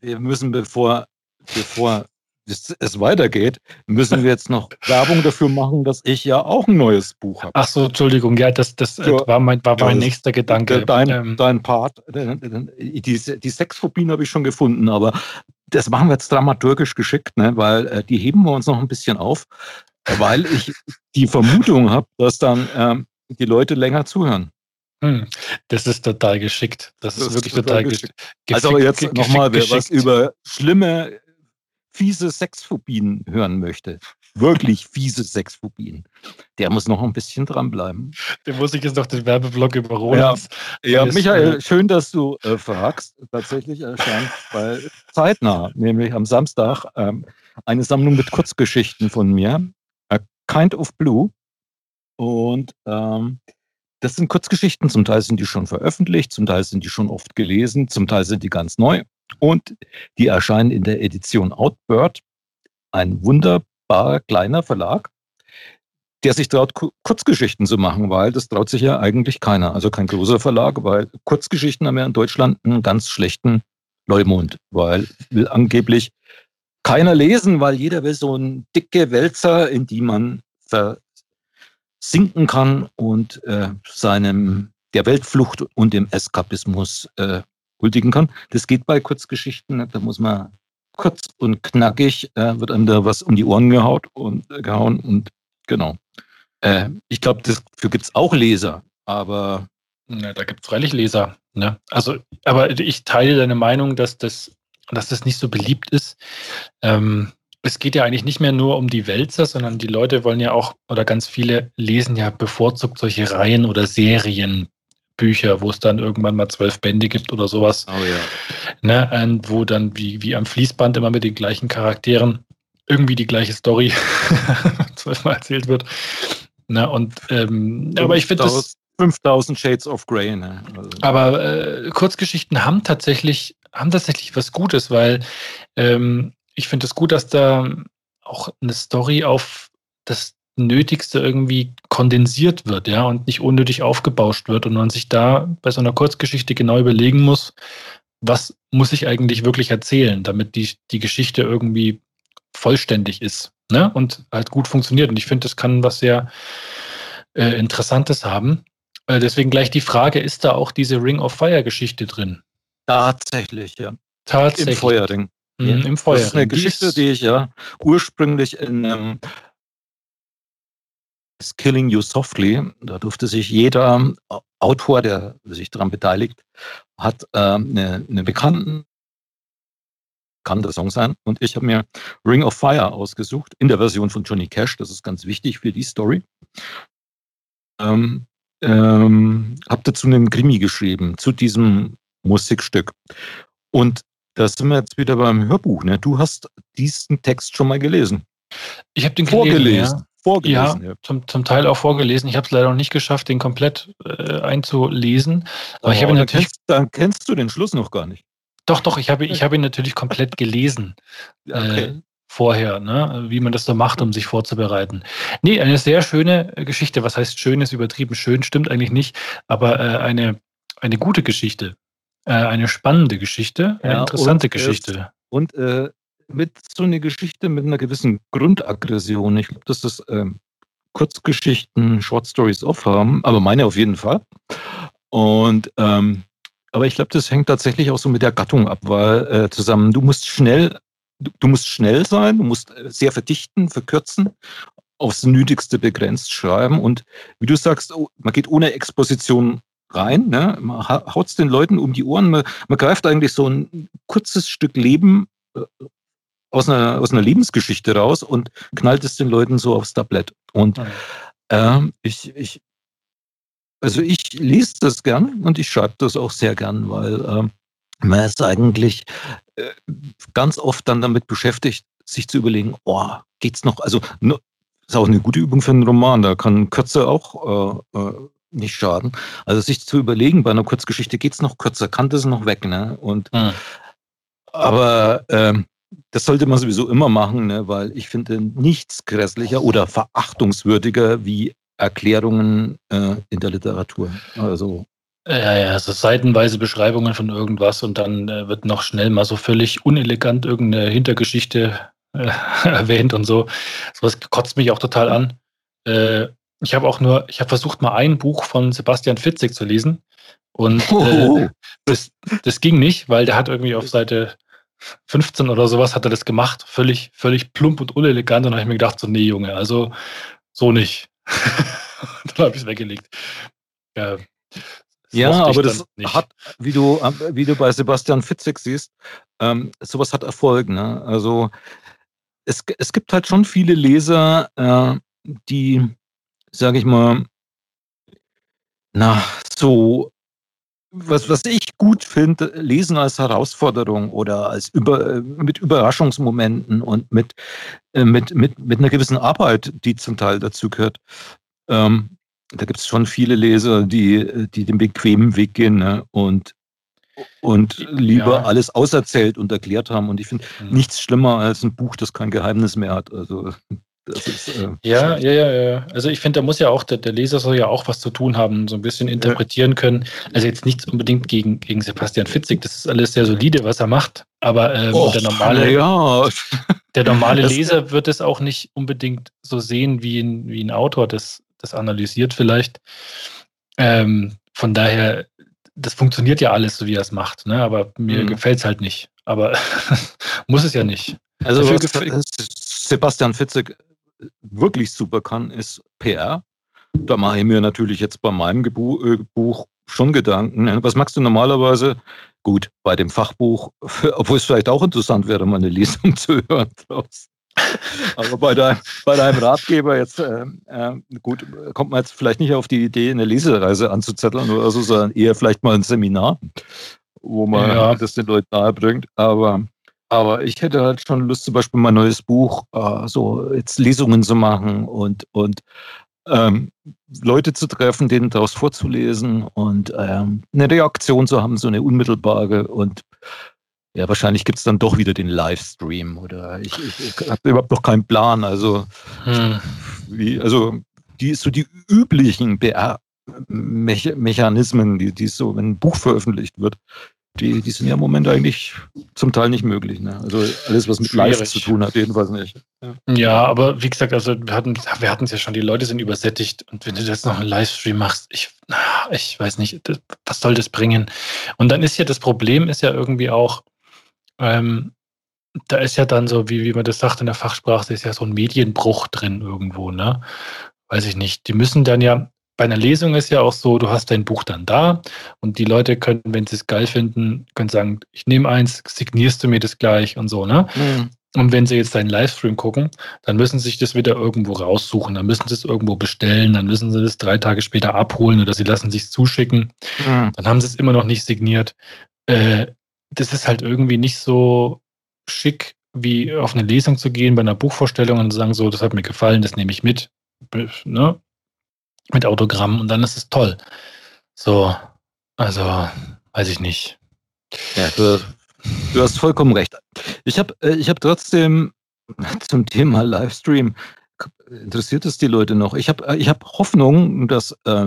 Speaker 2: Wir müssen, bevor, bevor es, es, weitergeht, müssen wir jetzt noch Werbung dafür machen, dass ich ja auch ein neues Buch habe.
Speaker 3: Ach so, Entschuldigung, ja, das, das so, war mein, war mein nächster Gedanke.
Speaker 2: Dein, ähm. dein Part, die, die Sexphobien habe ich schon gefunden, aber das machen wir jetzt dramaturgisch geschickt, ne, weil äh, die heben wir uns noch ein bisschen auf, weil ich die Vermutung habe, dass dann ähm, die Leute länger zuhören.
Speaker 3: Hm, das ist total geschickt. Das, das ist wirklich total, total geschickt.
Speaker 2: geschickt. Also aber jetzt nochmal, wer was über schlimme, fiese Sexphobien hören möchte, wirklich fiese Sexphobien, der muss noch ein bisschen dranbleiben.
Speaker 3: Der muss ich jetzt noch den Werbeblock über.
Speaker 2: Ja, ja Michael, äh, schön, dass du äh, fragst. Tatsächlich erscheint bei zeitnah, nämlich am Samstag, ähm, eine Sammlung mit Kurzgeschichten von mir, A Kind of Blue. Und ähm, das sind Kurzgeschichten, zum Teil sind die schon veröffentlicht, zum Teil sind die schon oft gelesen, zum Teil sind die ganz neu. Und die erscheinen in der Edition Outbird, ein wunderbar kleiner Verlag, der sich traut, Kurzgeschichten zu machen, weil das traut sich ja eigentlich keiner. Also kein großer Verlag, weil Kurzgeschichten haben ja in Deutschland einen ganz schlechten Leumund, weil will angeblich keiner lesen, weil jeder will so ein dicke Wälzer, in die man ver sinken kann und äh, seinem der Weltflucht und dem Eskapismus äh, huldigen kann. Das geht bei Kurzgeschichten, da muss man kurz und knackig, äh, wird einem da was um die Ohren gehaut und äh, gehauen und genau. Äh, ich glaube, dafür gibt es auch Leser, aber.
Speaker 3: Ja, da gibt es freilich Leser. Ne? Also, aber ich teile deine Meinung, dass das, dass das nicht so beliebt ist. Ähm, es geht ja eigentlich nicht mehr nur um die Wälzer, sondern die Leute wollen ja auch, oder ganz viele lesen ja bevorzugt solche Reihen oder Serienbücher, wo es dann irgendwann mal zwölf Bände gibt oder sowas. Oh ja. Ne, und wo dann wie, wie am Fließband immer mit den gleichen Charakteren irgendwie die gleiche Story zwölfmal erzählt wird. Ne, und, ähm, aber ich finde das.
Speaker 2: 5000 Shades of Grey. Ne?
Speaker 3: Also. Aber äh, Kurzgeschichten haben tatsächlich, haben tatsächlich was Gutes, weil ähm, ich finde es gut, dass da auch eine Story auf das Nötigste irgendwie kondensiert wird, ja, und nicht unnötig aufgebauscht wird und man sich da bei so einer Kurzgeschichte genau überlegen muss, was muss ich eigentlich wirklich erzählen, damit die, die Geschichte irgendwie vollständig ist, ne, und halt gut funktioniert. Und ich finde, das kann was sehr äh, Interessantes haben. Äh, deswegen gleich die Frage, ist da auch diese Ring of Fire Geschichte drin?
Speaker 2: Tatsächlich, ja.
Speaker 3: Tatsächlich.
Speaker 2: Im Feuerring.
Speaker 3: Mhm, Im Feuer.
Speaker 2: Das ist eine Geschichte, die ich ja ursprünglich in ähm, Killing You Softly, da durfte sich jeder Autor, der sich daran beteiligt, hat ähm, eine, eine bekannten kann der Song sein. Und ich habe mir Ring of Fire ausgesucht in der Version von Johnny Cash. Das ist ganz wichtig für die Story. Ähm, ähm, habe dazu einen Krimi geschrieben zu diesem Musikstück. Und da sind wir jetzt wieder beim Hörbuch. Ne? Du hast diesen Text schon mal gelesen.
Speaker 3: Ich habe den vorgelesen. Gelesen, ja.
Speaker 2: Vorgelesen,
Speaker 3: ja. Zum, zum Teil auch vorgelesen. Ich habe es leider noch nicht geschafft, den komplett äh, einzulesen. Aber oh, ich habe natürlich.
Speaker 2: Kennst, dann kennst du den Schluss noch gar nicht.
Speaker 3: Doch, doch, ich habe ich hab ihn natürlich komplett gelesen. Okay. Äh, vorher, ne? wie man das so macht, um sich vorzubereiten. Nee, eine sehr schöne Geschichte. Was heißt schön ist übertrieben? Schön stimmt eigentlich nicht, aber äh, eine, eine gute Geschichte. Äh, eine spannende Geschichte, eine ja, interessante und, Geschichte.
Speaker 2: und äh, mit so einer Geschichte mit einer gewissen Grundaggression. Ich glaube, dass das ähm, Kurzgeschichten, Short Stories oft haben, aber meine auf jeden Fall. Und ähm, aber ich glaube, das hängt tatsächlich auch so mit der Gattung ab, weil äh, zusammen, du musst schnell, du, du, musst schnell sein, du musst äh, sehr verdichten, verkürzen, aufs Nötigste begrenzt schreiben und wie du sagst, oh, man geht ohne Exposition rein. Ne? Man haut es den Leuten um die Ohren. Man, man, greift eigentlich so ein kurzes Stück Leben äh, aus einer, aus einer Lebensgeschichte raus und knallt es den Leuten so aufs Tablett. Und äh, ich, ich, also ich lese das gern und ich schreibe das auch sehr gern, weil äh, man ist eigentlich äh, ganz oft dann damit beschäftigt, sich zu überlegen, oh, geht's noch? Also ist auch eine gute Übung für einen Roman. Da kann Kürze auch äh, äh nicht schaden. Also sich zu überlegen, bei einer Kurzgeschichte geht es noch kürzer, kann das noch weg, ne? Und mhm. Aber ähm, das sollte man sowieso immer machen, ne? weil ich finde nichts grässlicher oder verachtungswürdiger wie Erklärungen äh, in der Literatur. Also
Speaker 3: ja, ja, so seitenweise Beschreibungen von irgendwas und dann äh, wird noch schnell mal so völlig unelegant irgendeine Hintergeschichte äh, erwähnt und so. Sowas kotzt mich auch total an. Äh, ich habe auch nur, ich habe versucht, mal ein Buch von Sebastian Fitzig zu lesen. Und äh, oh. das, das ging nicht, weil der hat irgendwie auf Seite 15 oder sowas hat er das gemacht. Völlig, völlig plump und unelegant. Und dann habe ich mir gedacht, so, nee, Junge, also so nicht. dann habe ich es weggelegt.
Speaker 2: Ja, ja aber das hat, wie du, wie du bei Sebastian Fitzig siehst, ähm, sowas hat Erfolg. Ne? Also es, es gibt halt schon viele Leser, äh, die, sage ich mal, na, so, was, was ich gut finde, lesen als Herausforderung oder als über, mit Überraschungsmomenten und mit, äh, mit, mit, mit einer gewissen Arbeit, die zum Teil dazu gehört. Ähm, da gibt es schon viele Leser, die, die den bequemen Weg gehen ne? und und lieber ja. alles auserzählt und erklärt haben. Und ich finde mhm. nichts schlimmer als ein Buch, das kein Geheimnis mehr hat. Also
Speaker 3: ist, äh, ja, ja, ja, ja. Also ich finde, da muss ja auch, der, der, Leser soll ja auch was zu tun haben, so ein bisschen interpretieren ja. können. Also jetzt nichts unbedingt gegen, gegen Sebastian Fitzig, das ist alles sehr solide, was er macht. Aber ähm, Och, der normale, ja. der normale Leser wird es auch nicht unbedingt so sehen, wie ein, wie ein Autor das, das analysiert vielleicht. Ähm, von daher das funktioniert ja alles, so wie er es macht, ne? aber mir mhm. gefällt es halt nicht. Aber muss es ja nicht.
Speaker 2: Also, Sebastian Fitzek wirklich super kann, ist PR. Da mache ich mir natürlich jetzt bei meinem Gebu äh, Buch schon Gedanken. Was magst du normalerweise? Gut, bei dem Fachbuch, obwohl es vielleicht auch interessant wäre, mal eine Lesung zu hören draus. Aber bei deinem, bei deinem Ratgeber jetzt, äh, äh, gut, kommt man jetzt vielleicht nicht auf die Idee, eine Lesereise anzuzetteln oder so, sondern eher vielleicht mal ein Seminar, wo man ja. das den Leuten nahebringt. Aber, aber ich hätte halt schon Lust, zum Beispiel mein neues Buch, äh, so jetzt Lesungen zu machen und, und ähm, Leute zu treffen, denen daraus vorzulesen und ähm, eine Reaktion zu haben, so eine unmittelbare und ja, wahrscheinlich gibt es dann doch wieder den Livestream oder ich, ich, ich habe überhaupt noch keinen Plan. Also, hm. wie, also die so die üblichen BR-Mechanismen, die, die so, wenn ein Buch veröffentlicht wird, die, die sind ja im Moment eigentlich zum Teil nicht möglich. Ne? Also alles, was mit Schwierig. Live zu tun hat, jedenfalls nicht.
Speaker 3: Ja. ja, aber wie gesagt, also wir hatten wir hatten es ja schon, die Leute sind übersättigt und wenn du jetzt noch einen Livestream machst, ich, ich weiß nicht, was soll das bringen? Und dann ist ja das Problem, ist ja irgendwie auch, ähm, da ist ja dann so, wie, wie man das sagt in der Fachsprache, ist ja so ein Medienbruch drin irgendwo, ne? Weiß ich nicht. Die müssen dann ja, bei einer Lesung ist ja auch so, du hast dein Buch dann da und die Leute können, wenn sie es geil finden, können sagen, ich nehme eins, signierst du mir das gleich und so, ne? Mhm. Und wenn sie jetzt deinen Livestream gucken, dann müssen sie sich das wieder irgendwo raussuchen, dann müssen sie es irgendwo bestellen, dann müssen sie es drei Tage später abholen oder sie lassen sich zuschicken. Mhm. Dann haben sie es immer noch nicht signiert. Äh, das ist halt irgendwie nicht so schick, wie auf eine Lesung zu gehen bei einer Buchvorstellung und zu sagen, so, das hat mir gefallen, das nehme ich mit, ne? Mit Autogramm und dann ist es toll. So, also, weiß ich nicht.
Speaker 2: Ja, du, du hast vollkommen recht. Ich habe äh, ich hab trotzdem zum Thema Livestream, interessiert es die Leute noch? Ich habe äh, ich hab Hoffnung, dass äh,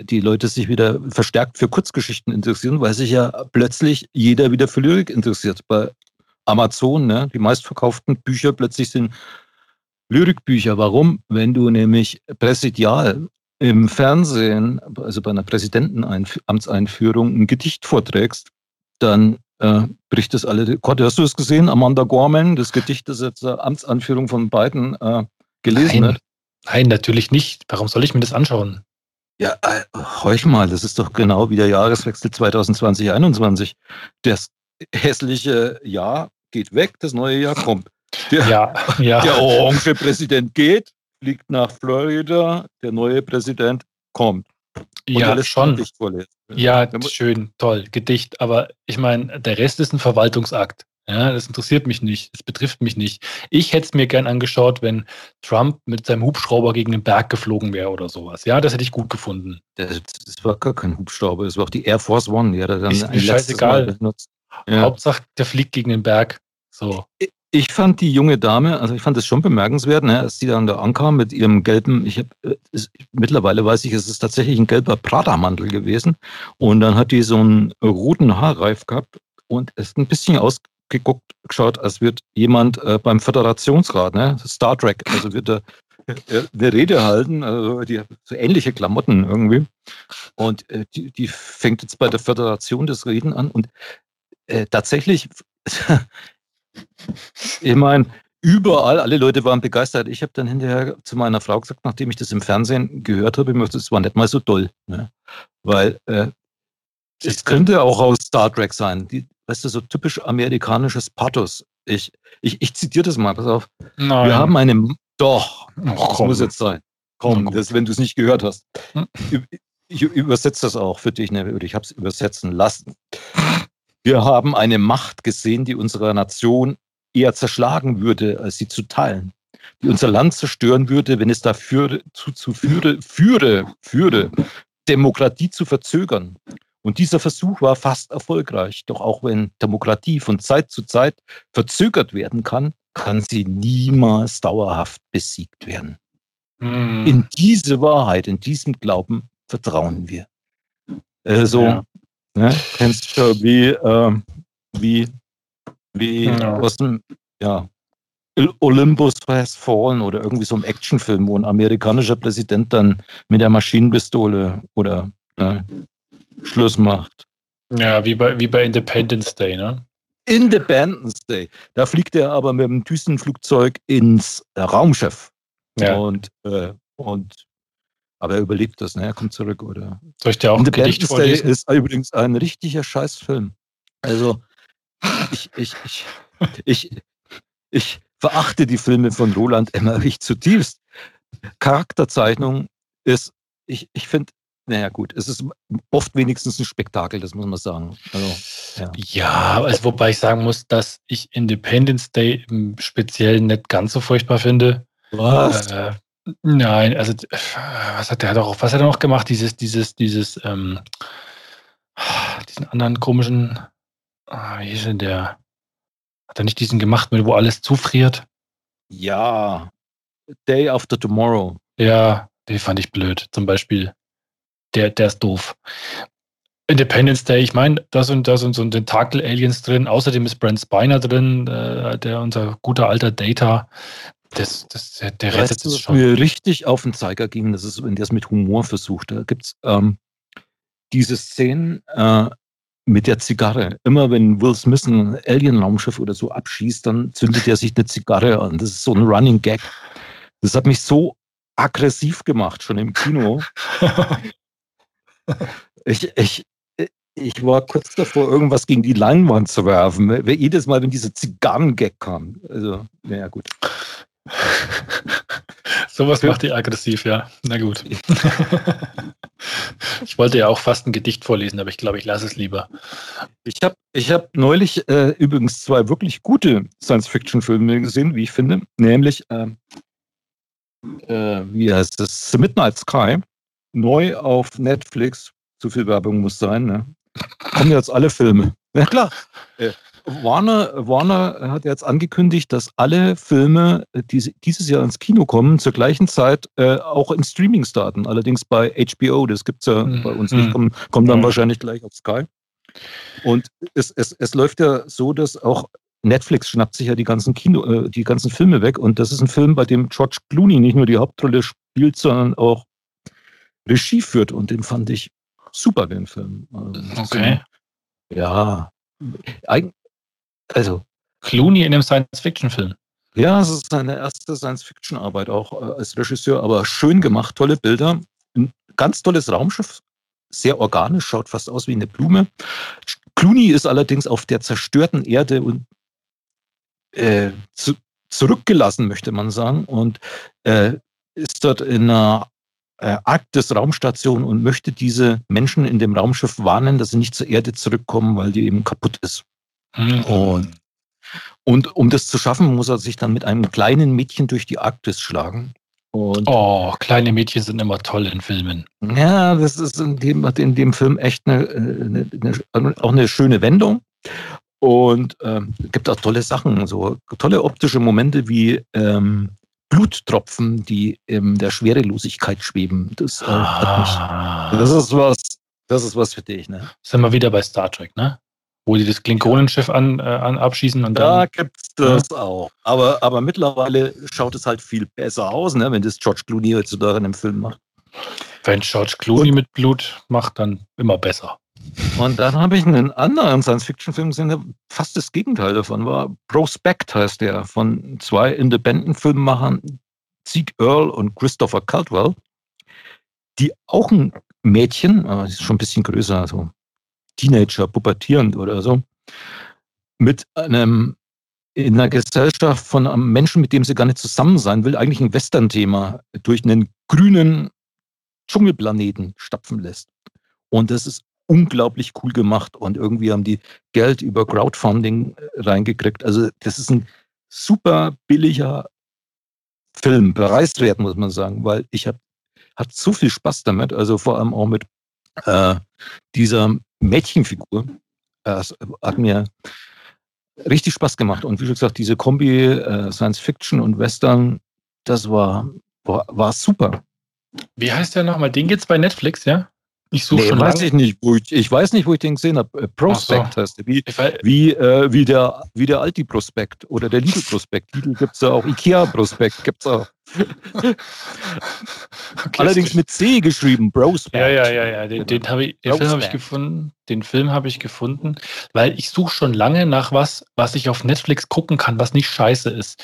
Speaker 2: die Leute sich wieder verstärkt für Kurzgeschichten interessieren, weil sich ja plötzlich jeder wieder für Lyrik interessiert. Bei Amazon, ne, die meistverkauften Bücher plötzlich sind Lyrikbücher. Warum? Wenn du nämlich präsidial im Fernsehen, also bei einer Präsidentenamtseinführung, ein Gedicht vorträgst, dann äh, bricht das alle. Gott, hast du es gesehen? Amanda Gorman, das Gedicht, das jetzt zur Amtsanführung von Biden äh, gelesen
Speaker 3: Nein. hat? Nein, natürlich nicht. Warum soll ich mir das anschauen?
Speaker 2: Ja, äh, horch mal, das ist doch genau wie der Jahreswechsel 2020-21. Das hässliche Jahr geht weg, das neue Jahr kommt. Der, ja, ja. der orange Präsident geht, fliegt nach Florida, der neue Präsident kommt.
Speaker 3: Und ja, schon. Ja, schön, toll, Gedicht. Aber ich meine, der Rest ist ein Verwaltungsakt. Ja, das interessiert mich nicht. Das betrifft mich nicht. Ich hätte es mir gern angeschaut, wenn Trump mit seinem Hubschrauber gegen den Berg geflogen wäre oder sowas. Ja, das hätte ich gut gefunden.
Speaker 2: Das, das war gar kein Hubschrauber, das war auch die Air Force One, die hat er dann
Speaker 3: ist ein scheißegal. benutzt. Ja. Hauptsache, der fliegt gegen den Berg. So.
Speaker 2: Ich fand die junge Dame, also ich fand es schon bemerkenswert, ne, als sie dann da ankam mit ihrem gelben, ich hab, ist, äh, mittlerweile weiß ich, es ist tatsächlich ein gelber Prada-Mantel gewesen. Und dann hat die so einen roten Haarreif gehabt und ist ein bisschen ausgeguckt geschaut, als wird jemand äh, beim Föderationsrat, ne, Star Trek, also wird da eine Rede halten, also die, so ähnliche Klamotten irgendwie. Und äh, die, die fängt jetzt bei der Föderation des Reden an und äh, tatsächlich ich meine, überall, alle Leute waren begeistert. Ich habe dann hinterher zu meiner Frau gesagt, nachdem ich das im Fernsehen gehört habe, ich das war nicht mal so toll. Ne? Weil äh, es könnte auch aus Star Trek sein. Die, weißt du, so typisch amerikanisches Pathos. Ich, ich, ich zitiere das mal, pass auf. Nein. Wir haben eine. Doch, oh, das muss jetzt sein. Komm, das, wenn du es nicht gehört hast. Hm. Ich, ich übersetze das auch für dich, ne? ich habe es übersetzen lassen. Wir haben eine Macht gesehen, die unsere Nation eher zerschlagen würde, als sie zu teilen. Die unser Land zerstören würde, wenn es dafür zu, zu führe, führe, führe, Demokratie zu verzögern. Und dieser Versuch war fast erfolgreich. Doch auch wenn Demokratie von Zeit zu Zeit verzögert werden kann, kann sie niemals dauerhaft besiegt werden. Hm. In diese Wahrheit, in diesem Glauben vertrauen wir. Also, ja. Ne? Kennst du wie, ähm, wie, wie ja. aus dem, ja, Olympus has fallen oder irgendwie so ein Actionfilm, wo ein amerikanischer Präsident dann mit der Maschinenpistole oder ne, Schluss macht.
Speaker 3: Ja, wie bei, wie bei Independence Day, ne?
Speaker 2: Independence Day. Da fliegt er aber mit dem Düsenflugzeug ins Raumschiff. Ja. Und, äh, und aber er überlebt das, ne? Er kommt zurück, oder?
Speaker 3: Soll ich dir auch Gedicht vorlesen?
Speaker 2: ist übrigens ein richtiger Scheißfilm. Also, ich, ich, ich, ich, ich verachte die Filme von Roland Emmerich zutiefst. Charakterzeichnung ist, ich, ich finde, naja, gut, es ist oft wenigstens ein Spektakel, das muss man sagen. Also,
Speaker 3: ja. ja, also wobei ich sagen muss, dass ich Independence Day im Speziellen nicht ganz so furchtbar finde.
Speaker 2: Was? Äh,
Speaker 3: Nein, also was hat der doch, was hat er noch gemacht? Dieses, dieses, dieses, ähm, diesen anderen komischen, ah, wie ist denn der? Hat er nicht diesen gemacht, wo alles zufriert?
Speaker 2: Ja, Day After Tomorrow.
Speaker 3: Ja, den fand ich blöd. Zum Beispiel, der, der ist doof. Independence Day, ich meine, da sind, da sind so Tentakel-Aliens drin. Außerdem ist Brent Spiner drin, äh, der unser guter alter Data. Das, das, der, der
Speaker 2: rettet weißt du, es schon. mir richtig auf den Zeiger ging, das ist, wenn der es mit Humor versucht. Da gibt es ähm, diese Szenen äh, mit der Zigarre. Immer wenn Will Smith ein Alien-Raumschiff oder so abschießt, dann zündet er sich eine Zigarre an. Das ist so ein Running Gag. Das hat mich so aggressiv gemacht, schon im Kino. ich, ich, ich war kurz davor, irgendwas gegen die Leinwand zu werfen. Jedes Mal, wenn dieser Zigarren-Gag kam. Also, naja, gut.
Speaker 3: Sowas macht dich aggressiv, ja. Na gut. ich wollte ja auch fast ein Gedicht vorlesen, aber ich glaube, ich lasse es lieber.
Speaker 2: Ich habe ich hab neulich äh, übrigens zwei wirklich gute Science-Fiction-Filme gesehen, wie ich finde, nämlich, äh, äh, wie heißt das, The Midnight Sky, neu auf Netflix. Zu viel Werbung muss sein, ne? Kommen jetzt alle Filme. Ja klar. Äh, Warner, Warner hat jetzt angekündigt, dass alle Filme, die dieses Jahr ins Kino kommen, zur gleichen Zeit äh, auch in Streaming starten. Allerdings bei HBO, das gibt es ja mhm. bei uns nicht, kommen, kommen dann mhm. wahrscheinlich gleich auf Sky. Und es, es, es läuft ja so, dass auch Netflix schnappt sich ja die ganzen Kino, äh, die ganzen Filme weg. Und das ist ein Film, bei dem George Clooney nicht nur die Hauptrolle spielt, sondern auch Regie führt. Und den fand ich super, den Film.
Speaker 3: Also, okay.
Speaker 2: Ja, also.
Speaker 3: Clooney in einem Science-Fiction-Film.
Speaker 2: Ja, es ist seine erste Science-Fiction-Arbeit auch äh, als Regisseur, aber schön gemacht, tolle Bilder. Ein ganz tolles Raumschiff, sehr organisch, schaut fast aus wie eine Blume. Clooney ist allerdings auf der zerstörten Erde und äh, zu, zurückgelassen, möchte man sagen, und äh, ist dort in einer äh, Arktis-Raumstation und möchte diese Menschen in dem Raumschiff warnen, dass sie nicht zur Erde zurückkommen, weil die eben kaputt ist. Mhm. Und, und um das zu schaffen, muss er sich dann mit einem kleinen Mädchen durch die Arktis schlagen.
Speaker 3: Und oh, kleine Mädchen sind immer toll in Filmen.
Speaker 2: Ja, das ist in dem, in dem Film echt eine, eine, eine, auch eine schöne Wendung. Und ähm, gibt auch tolle Sachen, so tolle optische Momente wie ähm, Bluttropfen, die in der Schwerelosigkeit schweben. Das, äh, ah. mich, das ist was, das ist was für dich, ne?
Speaker 3: Sind wir wieder bei Star Trek, ne? Wo die das Klingonenschiff an, äh, an abschießen und dann.
Speaker 2: Da gibt's das ja. auch. Aber, aber mittlerweile schaut es halt viel besser aus, ne, wenn das George Clooney heutzutage in einem Film macht.
Speaker 3: Wenn George Clooney und, mit Blut macht, dann immer besser.
Speaker 2: Und dann habe ich einen anderen Science-Fiction-Film gesehen, der fast das Gegenteil davon war. Prospect heißt der, von zwei Independent-Filmemachern, Zeke Earl und Christopher Caldwell, die auch ein Mädchen, aber sie ist schon ein bisschen größer, also Teenager, pubertierend oder so, mit einem in einer Gesellschaft von einem Menschen, mit dem sie gar nicht zusammen sein will, eigentlich ein Western-Thema durch einen grünen Dschungelplaneten stapfen lässt. Und das ist unglaublich cool gemacht und irgendwie haben die Geld über Crowdfunding äh, reingekriegt. Also das ist ein super billiger Film, preiswert muss man sagen, weil ich habe hat so viel Spaß damit, also vor allem auch mit äh, dieser Mädchenfigur. Das hat mir richtig Spaß gemacht. Und wie schon gesagt, diese Kombi äh, Science Fiction und Western, das war, war, war super.
Speaker 3: Wie heißt der nochmal? Den gibt's bei Netflix, ja?
Speaker 2: Ich suche nee, schon weiß ich nicht, wo ich, ich weiß nicht, wo ich den gesehen habe. Äh, Prospect so. heißt der. Wie, wie, äh, wie, der, wie der Alti-Prospekt oder der Lidl-Prospekt. Lidl gibt es ja auch, Ikea-Prospekt gibt es auch. okay, Allerdings mit C geschrieben,
Speaker 3: Prospect. Ja, ja, ja, ja. Den, den, ich, den Film habe ich gefunden. Den Film habe ich gefunden, weil ich suche schon lange nach was, was ich auf Netflix gucken kann, was nicht scheiße ist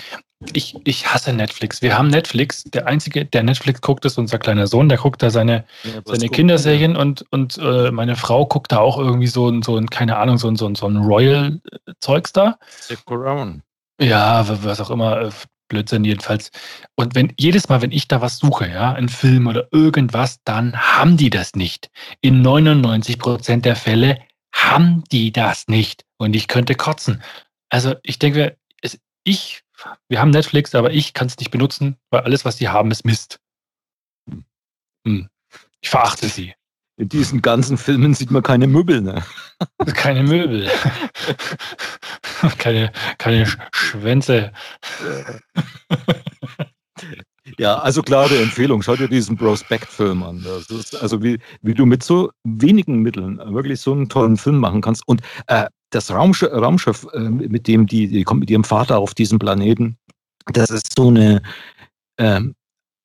Speaker 3: ich, ich hasse Netflix. Wir haben Netflix. Der Einzige, der Netflix guckt, ist unser kleiner Sohn. Der guckt da seine, ja, seine Kinderserien ja. und, und äh, meine Frau guckt da auch irgendwie so, ein, so ein, keine Ahnung, so ein, so ein, so ein Royal-Zeugs da. Ja, was auch immer. Äh, Blödsinn jedenfalls. Und wenn jedes Mal, wenn ich da was suche, ja, ein Film oder irgendwas, dann haben die das nicht. In 99 Prozent der Fälle haben die das nicht. Und ich könnte kotzen. Also ich denke, ich wir haben Netflix, aber ich kann es nicht benutzen, weil alles, was die haben, ist Mist. Hm. Ich verachte sie.
Speaker 2: In diesen ganzen Filmen sieht man keine Möbel, ne?
Speaker 3: Keine Möbel. keine, keine Schwänze.
Speaker 2: Ja, also klare Empfehlung. Schau dir diesen Prospect-Film an. Also wie, wie du mit so wenigen Mitteln wirklich so einen tollen Film machen kannst. Und äh, das Raumsch Raumschiff, äh, mit dem die, die kommt mit ihrem Vater auf diesen Planeten, das ist so eine ähm,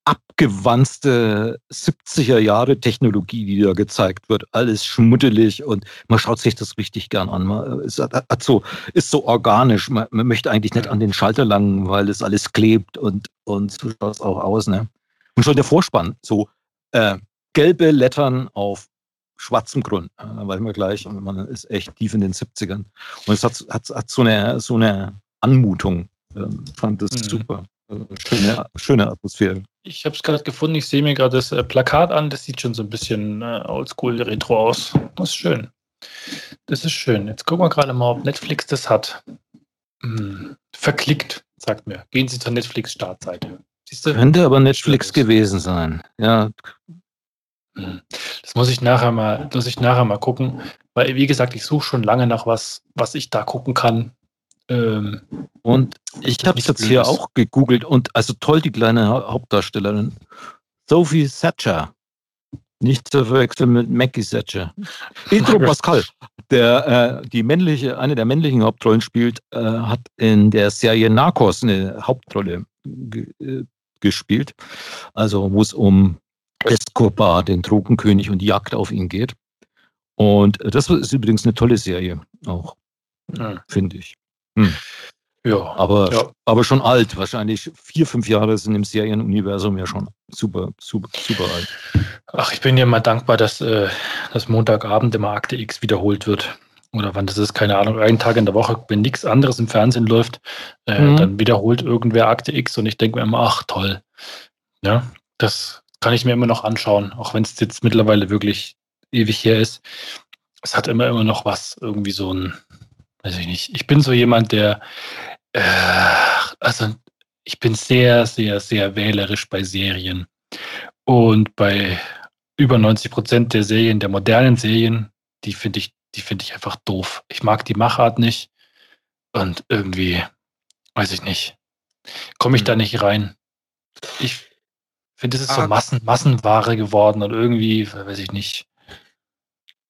Speaker 2: abgewanzte 70er Jahre Technologie, die da gezeigt wird. Alles schmuddelig und man schaut sich das richtig gern an. Man ist, hat so, ist so organisch. Man, man, möchte eigentlich nicht an den Schalter langen, weil es alles klebt und, und so schaut es auch aus. Ne? Und schon der Vorspann, so äh, gelbe Lettern auf schwarzem Grund. Da weiß man gleich, man ist echt tief in den 70ern. Und es hat, hat, hat so, eine, so eine Anmutung. Ähm, fand das mhm. super. Also schöne, schöne Atmosphäre.
Speaker 3: Ich habe es gerade gefunden, ich sehe mir gerade das äh, Plakat an, das sieht schon so ein bisschen äh, oldschool retro aus. Das ist schön. Das ist schön. Jetzt gucken wir gerade mal, ob Netflix das hat. Hm. Verklickt, sagt mir. Gehen Sie zur Netflix-Startseite.
Speaker 2: Könnte aber Netflix gewesen sein. Ja.
Speaker 3: Das muss ich nachher mal, muss ich nachher mal gucken, weil wie gesagt, ich suche schon lange nach was, was ich da gucken kann.
Speaker 2: Ähm, und ich habe es jetzt hier auch gegoogelt und also toll die kleine Hauptdarstellerin Sophie Thatcher. Nicht zu verwechseln mit Maggie Thatcher. Pedro Pascal, der äh, die männliche, eine der männlichen Hauptrollen spielt, äh, hat in der Serie Narcos eine Hauptrolle äh, gespielt. Also wo es um Escobar, den Drogenkönig und die Jagd auf ihn geht. Und das ist übrigens eine tolle Serie auch, ja. finde ich. Hm. Ja, aber, ja. aber schon alt. Wahrscheinlich vier, fünf Jahre sind im Serienuniversum ja schon super, super, super alt.
Speaker 3: Ach, ich bin ja mal dankbar, dass äh, das Montagabend immer Akte X wiederholt wird. Oder wann das ist, keine Ahnung, einen Tag in der Woche, wenn nichts anderes im Fernsehen läuft, äh, mhm. dann wiederholt irgendwer Akte X und ich denke mir immer, ach toll. Ja, das kann ich mir immer noch anschauen, auch wenn es jetzt mittlerweile wirklich ewig her ist. Es hat immer immer noch was, irgendwie so ein, weiß ich nicht. Ich bin so jemand, der, äh, also ich bin sehr, sehr, sehr wählerisch bei Serien. Und bei über 90 Prozent der Serien, der modernen Serien, die finde ich, die finde ich einfach doof. Ich mag die Machart nicht. Und irgendwie, weiß ich nicht, komme ich hm. da nicht rein. Ich finde, es ist ah. so Massen, Massenware geworden und irgendwie, weiß ich nicht.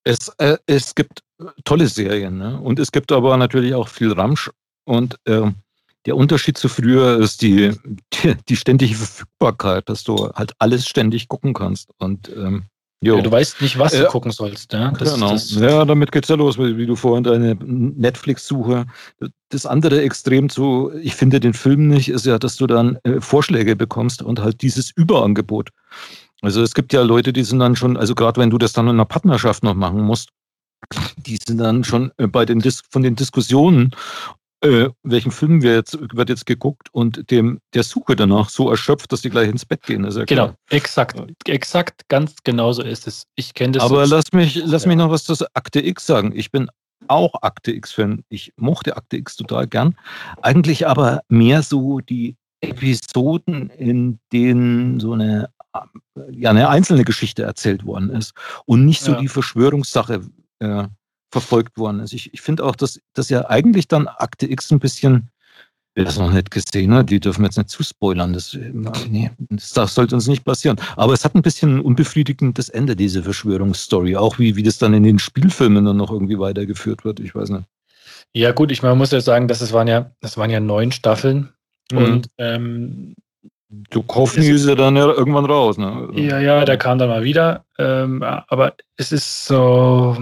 Speaker 2: Es, äh, es gibt tolle Serien ne? und es gibt aber natürlich auch viel Ramsch und äh, der Unterschied zu früher ist die, die, die, ständige Verfügbarkeit, dass du halt alles ständig gucken kannst und ähm,
Speaker 3: ja, du weißt nicht, was du gucken sollst. Ja,
Speaker 2: das, genau. Das ja, damit geht's ja los, wie, wie du vorhin deine Netflix-Suche. Das andere Extrem zu, ich finde den Film nicht, ist ja, dass du dann äh, Vorschläge bekommst und halt dieses Überangebot. Also es gibt ja Leute, die sind dann schon, also gerade wenn du das dann in einer Partnerschaft noch machen musst, die sind dann schon äh, bei den Dis von den Diskussionen äh, welchen Film wir jetzt, wird jetzt geguckt und dem der Suche danach so erschöpft, dass die gleich ins Bett gehen.
Speaker 3: Ja genau, exakt, exakt, ganz genauso ist es. Ich kenne das.
Speaker 2: Aber so lass mich, lass ja. mich noch was zu Akte X sagen. Ich bin auch Akte X-Fan. Ich mochte Akte X total gern. Eigentlich aber mehr so die Episoden, in denen so eine, ja, eine einzelne Geschichte erzählt worden ist und nicht so ja. die Verschwörungssache. Äh, verfolgt worden ist. Ich, ich finde auch, dass, dass ja eigentlich dann Akte X ein bisschen, wer das noch nicht gesehen hat, die dürfen jetzt nicht zu spoilern. Das, nee, das sollte uns nicht passieren. Aber es hat ein bisschen ein unbefriedigendes Ende, diese Verschwörungsstory. Auch wie, wie das dann in den Spielfilmen dann noch irgendwie weitergeführt wird. Ich weiß nicht.
Speaker 3: Ja, gut, ich man muss ja sagen, dass es waren ja, das waren ja neun Staffeln. Mhm. Und ähm,
Speaker 2: Du Coffee ist ja dann ja irgendwann raus, ne?
Speaker 3: Ja, ja, der kam dann mal wieder. Ähm, aber es ist so,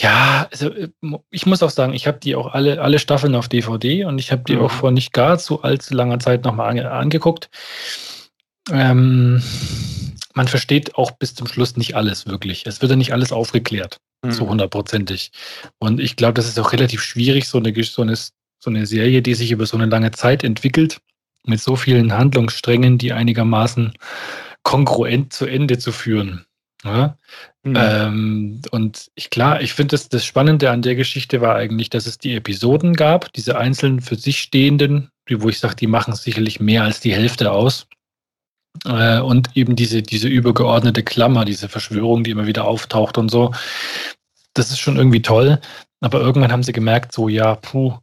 Speaker 3: ja, also äh, ich muss auch sagen, ich habe die auch alle, alle Staffeln auf DVD und ich habe die mhm. auch vor nicht gar so allzu langer Zeit nochmal ange angeguckt. Ähm, man versteht auch bis zum Schluss nicht alles wirklich. Es wird ja nicht alles aufgeklärt, mhm. so hundertprozentig. Und ich glaube, das ist auch relativ schwierig, so eine, so, eine, so eine Serie, die sich über so eine lange Zeit entwickelt, mit so vielen Handlungssträngen, die einigermaßen kongruent zu Ende zu führen. Ja? Mhm. Ähm, und ich klar, ich finde, das, das Spannende an der Geschichte war eigentlich, dass es die Episoden gab, diese einzelnen für sich stehenden, die, wo ich sage, die machen sicherlich mehr als die Hälfte aus. Äh, und eben diese, diese übergeordnete Klammer, diese Verschwörung, die immer wieder auftaucht und so. Das ist schon irgendwie toll. Aber irgendwann haben sie gemerkt, so, ja, puh,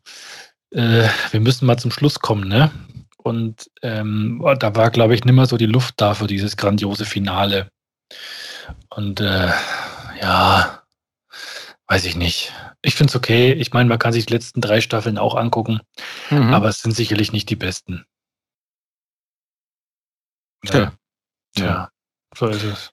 Speaker 3: äh, wir müssen mal zum Schluss kommen, ne? Und ähm, da war, glaube ich, nimmer so die Luft da für dieses grandiose Finale. Und äh, ja, weiß ich nicht. Ich finde es okay. Ich meine, man kann sich die letzten drei Staffeln auch angucken, mhm. aber es sind sicherlich nicht die besten.
Speaker 2: Tja. Ja. ja, so ist es.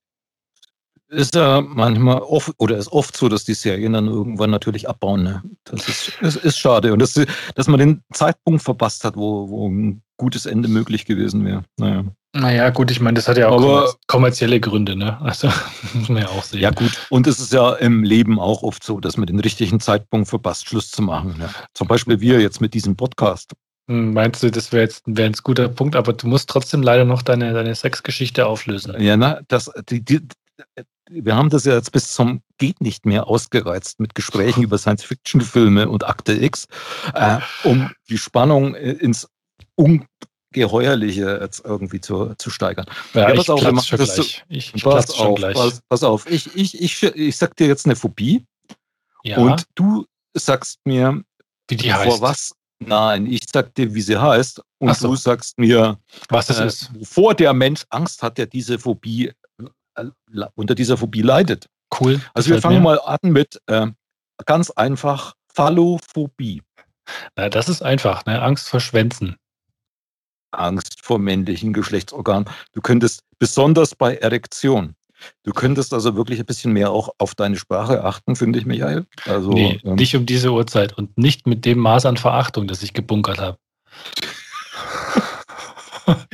Speaker 2: Ist ja manchmal oft, oder ist oft so, dass die Serien dann irgendwann natürlich abbauen. Ne? Das ist, ist, ist schade. Und das, dass man den Zeitpunkt verpasst hat, wo, wo ein gutes Ende möglich gewesen wäre. Naja.
Speaker 3: Naja, gut, ich meine, das hat ja auch Aber, kommerzielle Gründe, ne? Also muss man ja auch sehen.
Speaker 2: Ja, gut. Und es ist ja im Leben auch oft so, dass man den richtigen Zeitpunkt verpasst, Schluss zu machen. Ne? Zum Beispiel wir jetzt mit diesem Podcast.
Speaker 3: Hm, meinst du, das wäre jetzt wär ein guter Punkt, aber du musst trotzdem leider noch deine, deine Sexgeschichte auflösen.
Speaker 2: Ja, na, das, die, die, wir haben das ja jetzt bis zum geht nicht mehr ausgereizt mit Gesprächen über Science-Fiction-Filme und Akte X, äh, um die Spannung äh, ins Ungeheuerliche jetzt irgendwie zu, zu steigern.
Speaker 3: Ja, ja pass auf, mach das
Speaker 2: du, ich, ich pass auf, pass, pass, auf. Ich, ich, ich, ich sag dir jetzt eine Phobie ja. und du sagst mir,
Speaker 3: wie die heißt.
Speaker 2: was. Nein, ich sag dir, wie sie heißt und so. du sagst mir,
Speaker 3: was es äh, ist.
Speaker 2: Wovor der Mensch Angst hat, der diese Phobie äh, unter dieser Phobie leidet.
Speaker 3: Cool.
Speaker 2: Also wir fangen mir. mal an mit äh, ganz einfach Phallophobie.
Speaker 3: Na, das ist einfach, ne? Angst vor Schwänzen.
Speaker 2: Angst vor männlichen Geschlechtsorganen. Du könntest besonders bei Erektion. Du könntest also wirklich ein bisschen mehr auch auf deine Sprache achten, finde ich, Michael. Also,
Speaker 3: nee, ähm, nicht um diese Uhrzeit und nicht mit dem Maß an Verachtung, das ich gebunkert habe.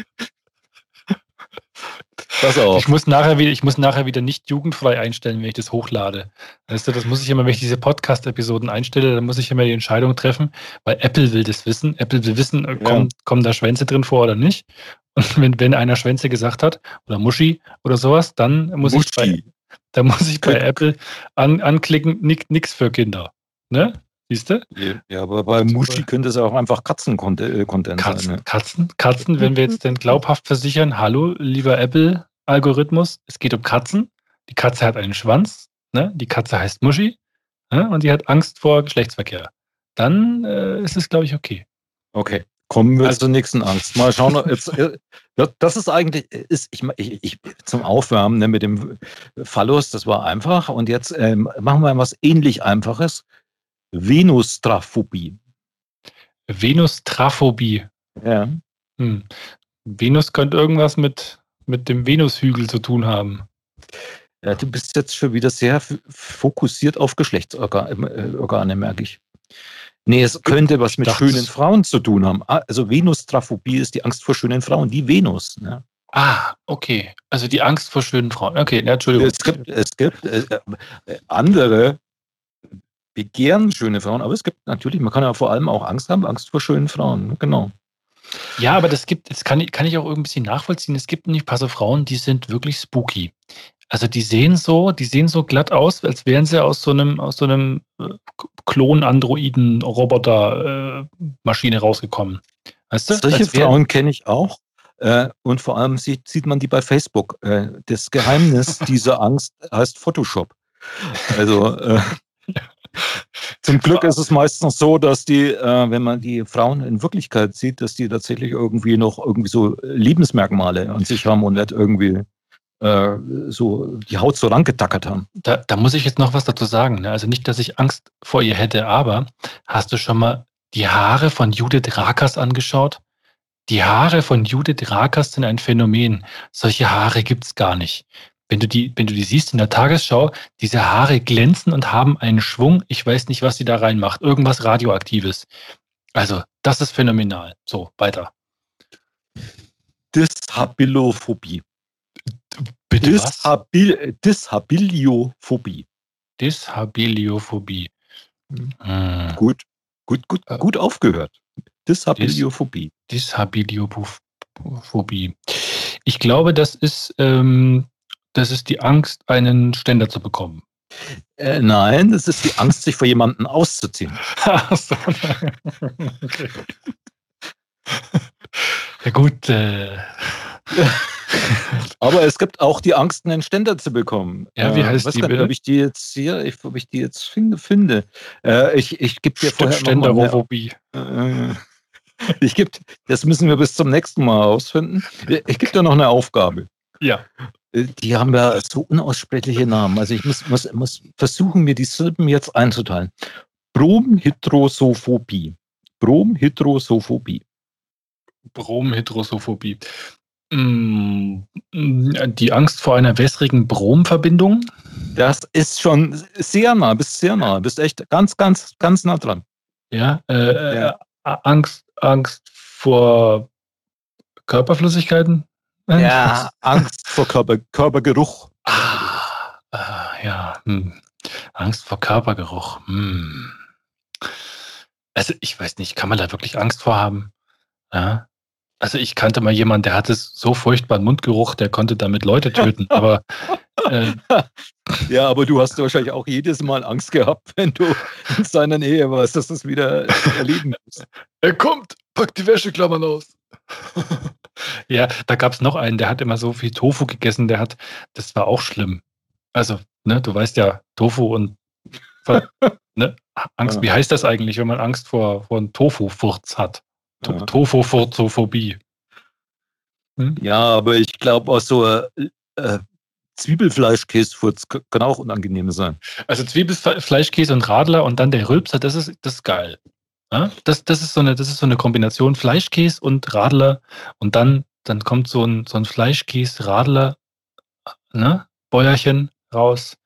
Speaker 3: Pass auf. Ich muss, nachher wieder, ich muss nachher wieder nicht jugendfrei einstellen, wenn ich das hochlade. Weißt du, das muss ich immer, wenn ich diese Podcast-Episoden einstelle, dann muss ich immer die Entscheidung treffen, weil Apple will das wissen. Apple will wissen, ja. kommen, kommen da Schwänze drin vor oder nicht. Und wenn, wenn einer Schwänze gesagt hat, oder Muschi oder sowas, dann muss Muschi. ich bei, dann muss ich bei Apple an, anklicken, nix für Kinder. Ne? Siehst du?
Speaker 2: Ja, aber bei Muschi könnte es auch einfach Katzen-Content
Speaker 3: äh, Katzen, sein. Ne? Katzen, Katzen, wenn wir jetzt denn glaubhaft versichern, hallo, lieber Apple, Algorithmus. Es geht um Katzen. Die Katze hat einen Schwanz. Ne? Die Katze heißt Muschi. Ne? Und die hat Angst vor Geschlechtsverkehr. dann äh, ist es, glaube ich, okay.
Speaker 2: Okay. Kommen wir also, zur nächsten Angst. Mal schauen. Jetzt, äh, das ist eigentlich, ist, ich, ich, ich zum Aufwärmen ne, mit dem Phallus, das war einfach. Und jetzt ähm, machen wir was ähnlich Einfaches. Venustraphobie.
Speaker 3: Venustraphobie.
Speaker 2: Ja.
Speaker 3: Hm. Venus könnte irgendwas mit, mit dem Venushügel zu tun haben.
Speaker 2: Ja, du bist jetzt schon wieder sehr fokussiert auf Geschlechtsorgane, merke ich. Nee, es könnte was mit schönen Frauen zu tun haben. Ah, also Venustraphobie ist die Angst vor schönen Frauen, die Venus. Ne?
Speaker 3: Ah, okay. Also die Angst vor schönen Frauen. Okay, ja, Entschuldigung.
Speaker 2: Es gibt, es gibt äh, äh, andere begehren schöne Frauen, aber es gibt natürlich, man kann ja vor allem auch Angst haben, Angst vor schönen Frauen. Genau.
Speaker 3: Ja, aber das gibt, das kann, ich, kann ich auch bisschen nachvollziehen. Es gibt nicht ein paar so Frauen, die sind wirklich spooky. Also die sehen so, die sehen so glatt aus, als wären sie aus so einem, aus so einem äh, Klon-Androiden-Roboter-Maschine äh, rausgekommen.
Speaker 2: Weißt du? Solche Frauen kenne ich auch. Äh, und vor allem sieht, sieht man die bei Facebook. Äh, das Geheimnis dieser Angst heißt Photoshop. Also äh, zum Glück ist es meistens so, dass die, äh, wenn man die Frauen in Wirklichkeit sieht, dass die tatsächlich irgendwie noch irgendwie so Lebensmerkmale an sich haben und nicht irgendwie äh, so die Haut so rangetackert haben.
Speaker 3: Da, da, muss ich jetzt noch was dazu sagen. Ne? Also nicht, dass ich Angst vor ihr hätte, aber hast du schon mal die Haare von Judith Rakers angeschaut? Die Haare von Judith Rakers sind ein Phänomen. Solche Haare gibt es gar nicht wenn du die, wenn du die siehst in der Tagesschau, diese Haare glänzen und haben einen Schwung. Ich weiß nicht, was sie da reinmacht. Irgendwas Radioaktives. Also, das ist phänomenal. So, weiter.
Speaker 2: Dyshabilophobie.
Speaker 3: Bitte Dyshabil
Speaker 2: Dyshabiliophobie.
Speaker 3: Dyshabiliophobie.
Speaker 2: Hm. Gut, gut, gut, äh. gut aufgehört.
Speaker 3: Dyshabiliophobie. Dyshabiliophobie. Ich glaube, das ist ähm, das ist die Angst, einen Ständer zu bekommen.
Speaker 2: Äh, nein, das ist die Angst, sich vor jemanden auszuziehen. So,
Speaker 3: okay. Ja gut. Äh.
Speaker 2: Aber es gibt auch die Angst, einen Ständer zu bekommen.
Speaker 3: Ja, wie heißt äh, die?
Speaker 2: Nicht, ob ich die jetzt hier, ich, ob ich die jetzt finde. finde. Äh, ich ich gebe dir vorher
Speaker 3: Ständerophobie. Äh,
Speaker 2: ich gebe, das müssen wir bis zum nächsten Mal ausfinden. Ich gebe dir noch eine Aufgabe.
Speaker 3: Ja.
Speaker 2: Die haben ja so unaussprechliche Namen. Also ich muss, muss, muss versuchen, mir die Silben jetzt einzuteilen. Bromhydrosophobie. Bromhydrosophobie.
Speaker 3: Bromhydrosophobie. Mm, die Angst vor einer wässrigen Bromverbindung?
Speaker 2: Das ist schon sehr nah, bist sehr nah, bist echt ganz, ganz, ganz nah dran.
Speaker 3: Ja, äh, ja. Äh, Angst, Angst vor Körperflüssigkeiten?
Speaker 2: Ja, Angst vor Körper, Körpergeruch.
Speaker 3: Ah, äh, ja, hm. Angst vor Körpergeruch. Hm. Also ich weiß nicht, kann man da wirklich Angst vor haben? Ja? Also ich kannte mal jemanden, der hatte so furchtbaren Mundgeruch, der konnte damit Leute töten. Aber
Speaker 2: äh, ja, aber du hast wahrscheinlich auch jedes Mal Angst gehabt, wenn du in seiner Nähe warst, dass du es wieder erleben musst.
Speaker 3: Er kommt, packt die Wäscheklammern aus. Ja, da gab es noch einen, der hat immer so viel Tofu gegessen, der hat, das war auch schlimm. Also, ne, du weißt ja, Tofu und ne, Angst, ja. wie heißt das eigentlich, wenn man Angst vor, vor einem Tofu-Furz hat? To ja. Tofu-Furzophobie.
Speaker 2: Hm? Ja, aber ich glaube auch so äh, äh, Zwiebelfleischkäsefurz kann auch unangenehm sein.
Speaker 3: Also Zwiebelfleischkäse und Radler und dann der Rülpser, das ist, das ist geil. Ja, das, das, ist so eine, das ist so eine Kombination Fleischkäse und Radler und dann, dann kommt so ein, so ein Fleischkäse, Radler, ne, Bäuerchen raus.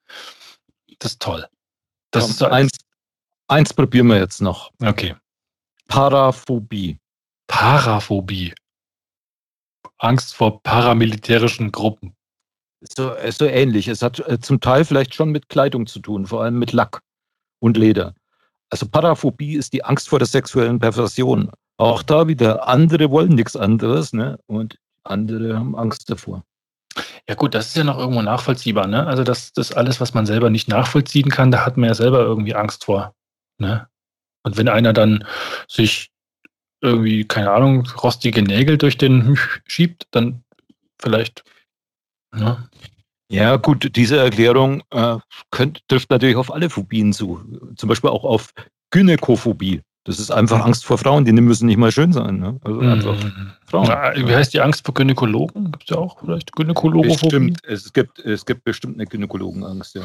Speaker 3: Das ist toll.
Speaker 2: Das ja, ist so eins, eins probieren wir jetzt noch.
Speaker 3: Okay.
Speaker 2: Paraphobie.
Speaker 3: Paraphobie. Angst vor paramilitärischen Gruppen.
Speaker 2: So, so ähnlich. Es hat äh, zum Teil vielleicht schon mit Kleidung zu tun, vor allem mit Lack und Leder. Also Paraphobie ist die Angst vor der sexuellen Perversion. Auch da wieder, andere wollen nichts anderes, ne? Und andere haben Angst davor.
Speaker 3: Ja gut, das ist ja noch irgendwo nachvollziehbar, ne? Also das, das alles, was man selber nicht nachvollziehen kann, da hat man ja selber irgendwie Angst vor. Ne? Und wenn einer dann sich irgendwie, keine Ahnung, rostige Nägel durch den schiebt, dann vielleicht.
Speaker 2: Ne? Ja, gut, diese Erklärung äh, könnt, trifft natürlich auf alle Phobien zu. Zum Beispiel auch auf Gynäkophobie. Das ist einfach Angst vor Frauen, die müssen nicht mal schön sein. Ne? Also einfach
Speaker 3: Mhm. Na, wie heißt die Angst vor Gynäkologen? Gibt es ja auch vielleicht Gynäkologophobie?
Speaker 2: Bestimmt, es gibt, es gibt bestimmt eine Gynäkologenangst, ja.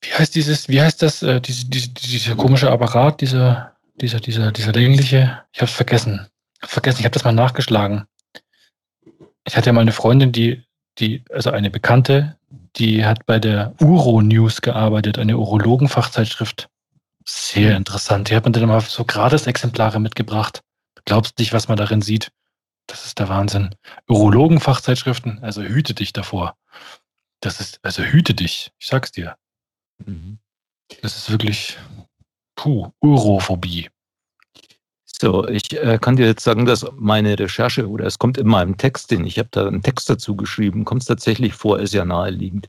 Speaker 3: Wie heißt dieses, wie heißt das, äh, diese, diese, dieser komische Apparat, dieser, dieser, dieser, dieser längliche? Ich habe es vergessen. Vergessen, ich habe das mal nachgeschlagen. Ich hatte ja mal eine Freundin, die, die, also eine Bekannte, die hat bei der Uro News gearbeitet, eine Urologenfachzeitschrift. Sehr interessant. Die hat mir dann mal so Gratis-Exemplare mitgebracht. Glaubst nicht, was man darin sieht. Das ist der Wahnsinn. Urologenfachzeitschriften, also hüte dich davor. Das ist, also hüte dich. Ich sag's dir.
Speaker 2: Mhm.
Speaker 3: Das ist wirklich, puh, Urophobie.
Speaker 2: So, ich äh, kann dir jetzt sagen, dass meine Recherche oder es kommt in meinem Text, den ich habe da einen Text dazu geschrieben, kommt es tatsächlich vor, ist ja naheliegend.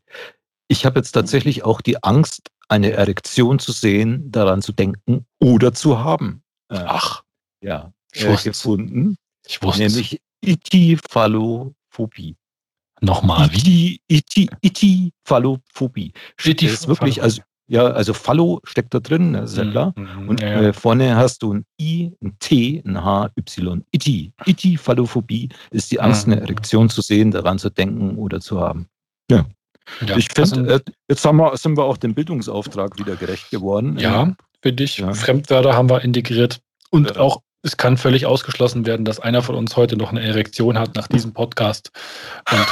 Speaker 2: Ich habe jetzt tatsächlich auch die Angst, eine Erektion zu sehen, daran zu denken oder zu haben. Äh,
Speaker 3: Ach,
Speaker 2: ja,
Speaker 3: ich
Speaker 2: äh,
Speaker 3: wusste es.
Speaker 2: gefunden,
Speaker 3: Ich wusste es.
Speaker 2: nämlich Itifallophobie.
Speaker 3: Nochmal, wie?
Speaker 2: Iti, Iti, Itifallophobie.
Speaker 3: Iti-
Speaker 2: Das ist wirklich, also ja, also Fallo steckt da drin, das ist ja klar.
Speaker 3: Mhm,
Speaker 2: Und
Speaker 3: ja, ja.
Speaker 2: Äh, vorne hast du ein I, ein T, ein H, Y. Iti. Iti-Fallophobie ist die Angst,
Speaker 3: Mhm.
Speaker 2: eine Erektion zu sehen, daran zu denken oder zu haben.
Speaker 3: ja,
Speaker 2: ich
Speaker 3: also,
Speaker 2: finde, äh, jetzt haben wir, sind wir auch dem Bildungsauftrag wieder gerecht geworden.
Speaker 3: ja, finde ich. Fremdwörter haben wir integriert. Und auch, es kann völlig ausgeschlossen werden, dass einer von uns heute noch eine Erektion hat nach diesem Podcast.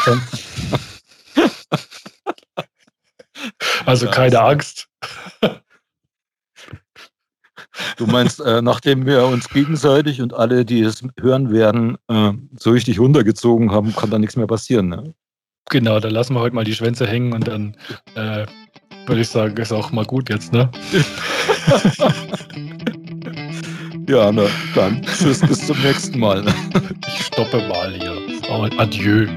Speaker 3: Und, also keine Angst.
Speaker 2: Du meinst, äh, nachdem wir uns gegenseitig und alle, die es hören werden, äh, so richtig runtergezogen haben, kann da nichts mehr passieren. Ne?
Speaker 3: Genau, dann lassen wir heute mal die Schwänze hängen und dann äh, würde ich sagen, ist auch mal gut jetzt, ne?
Speaker 2: Ja, na, dann tschüss, bis zum nächsten Mal.
Speaker 3: Ich stoppe mal hier. Adieu.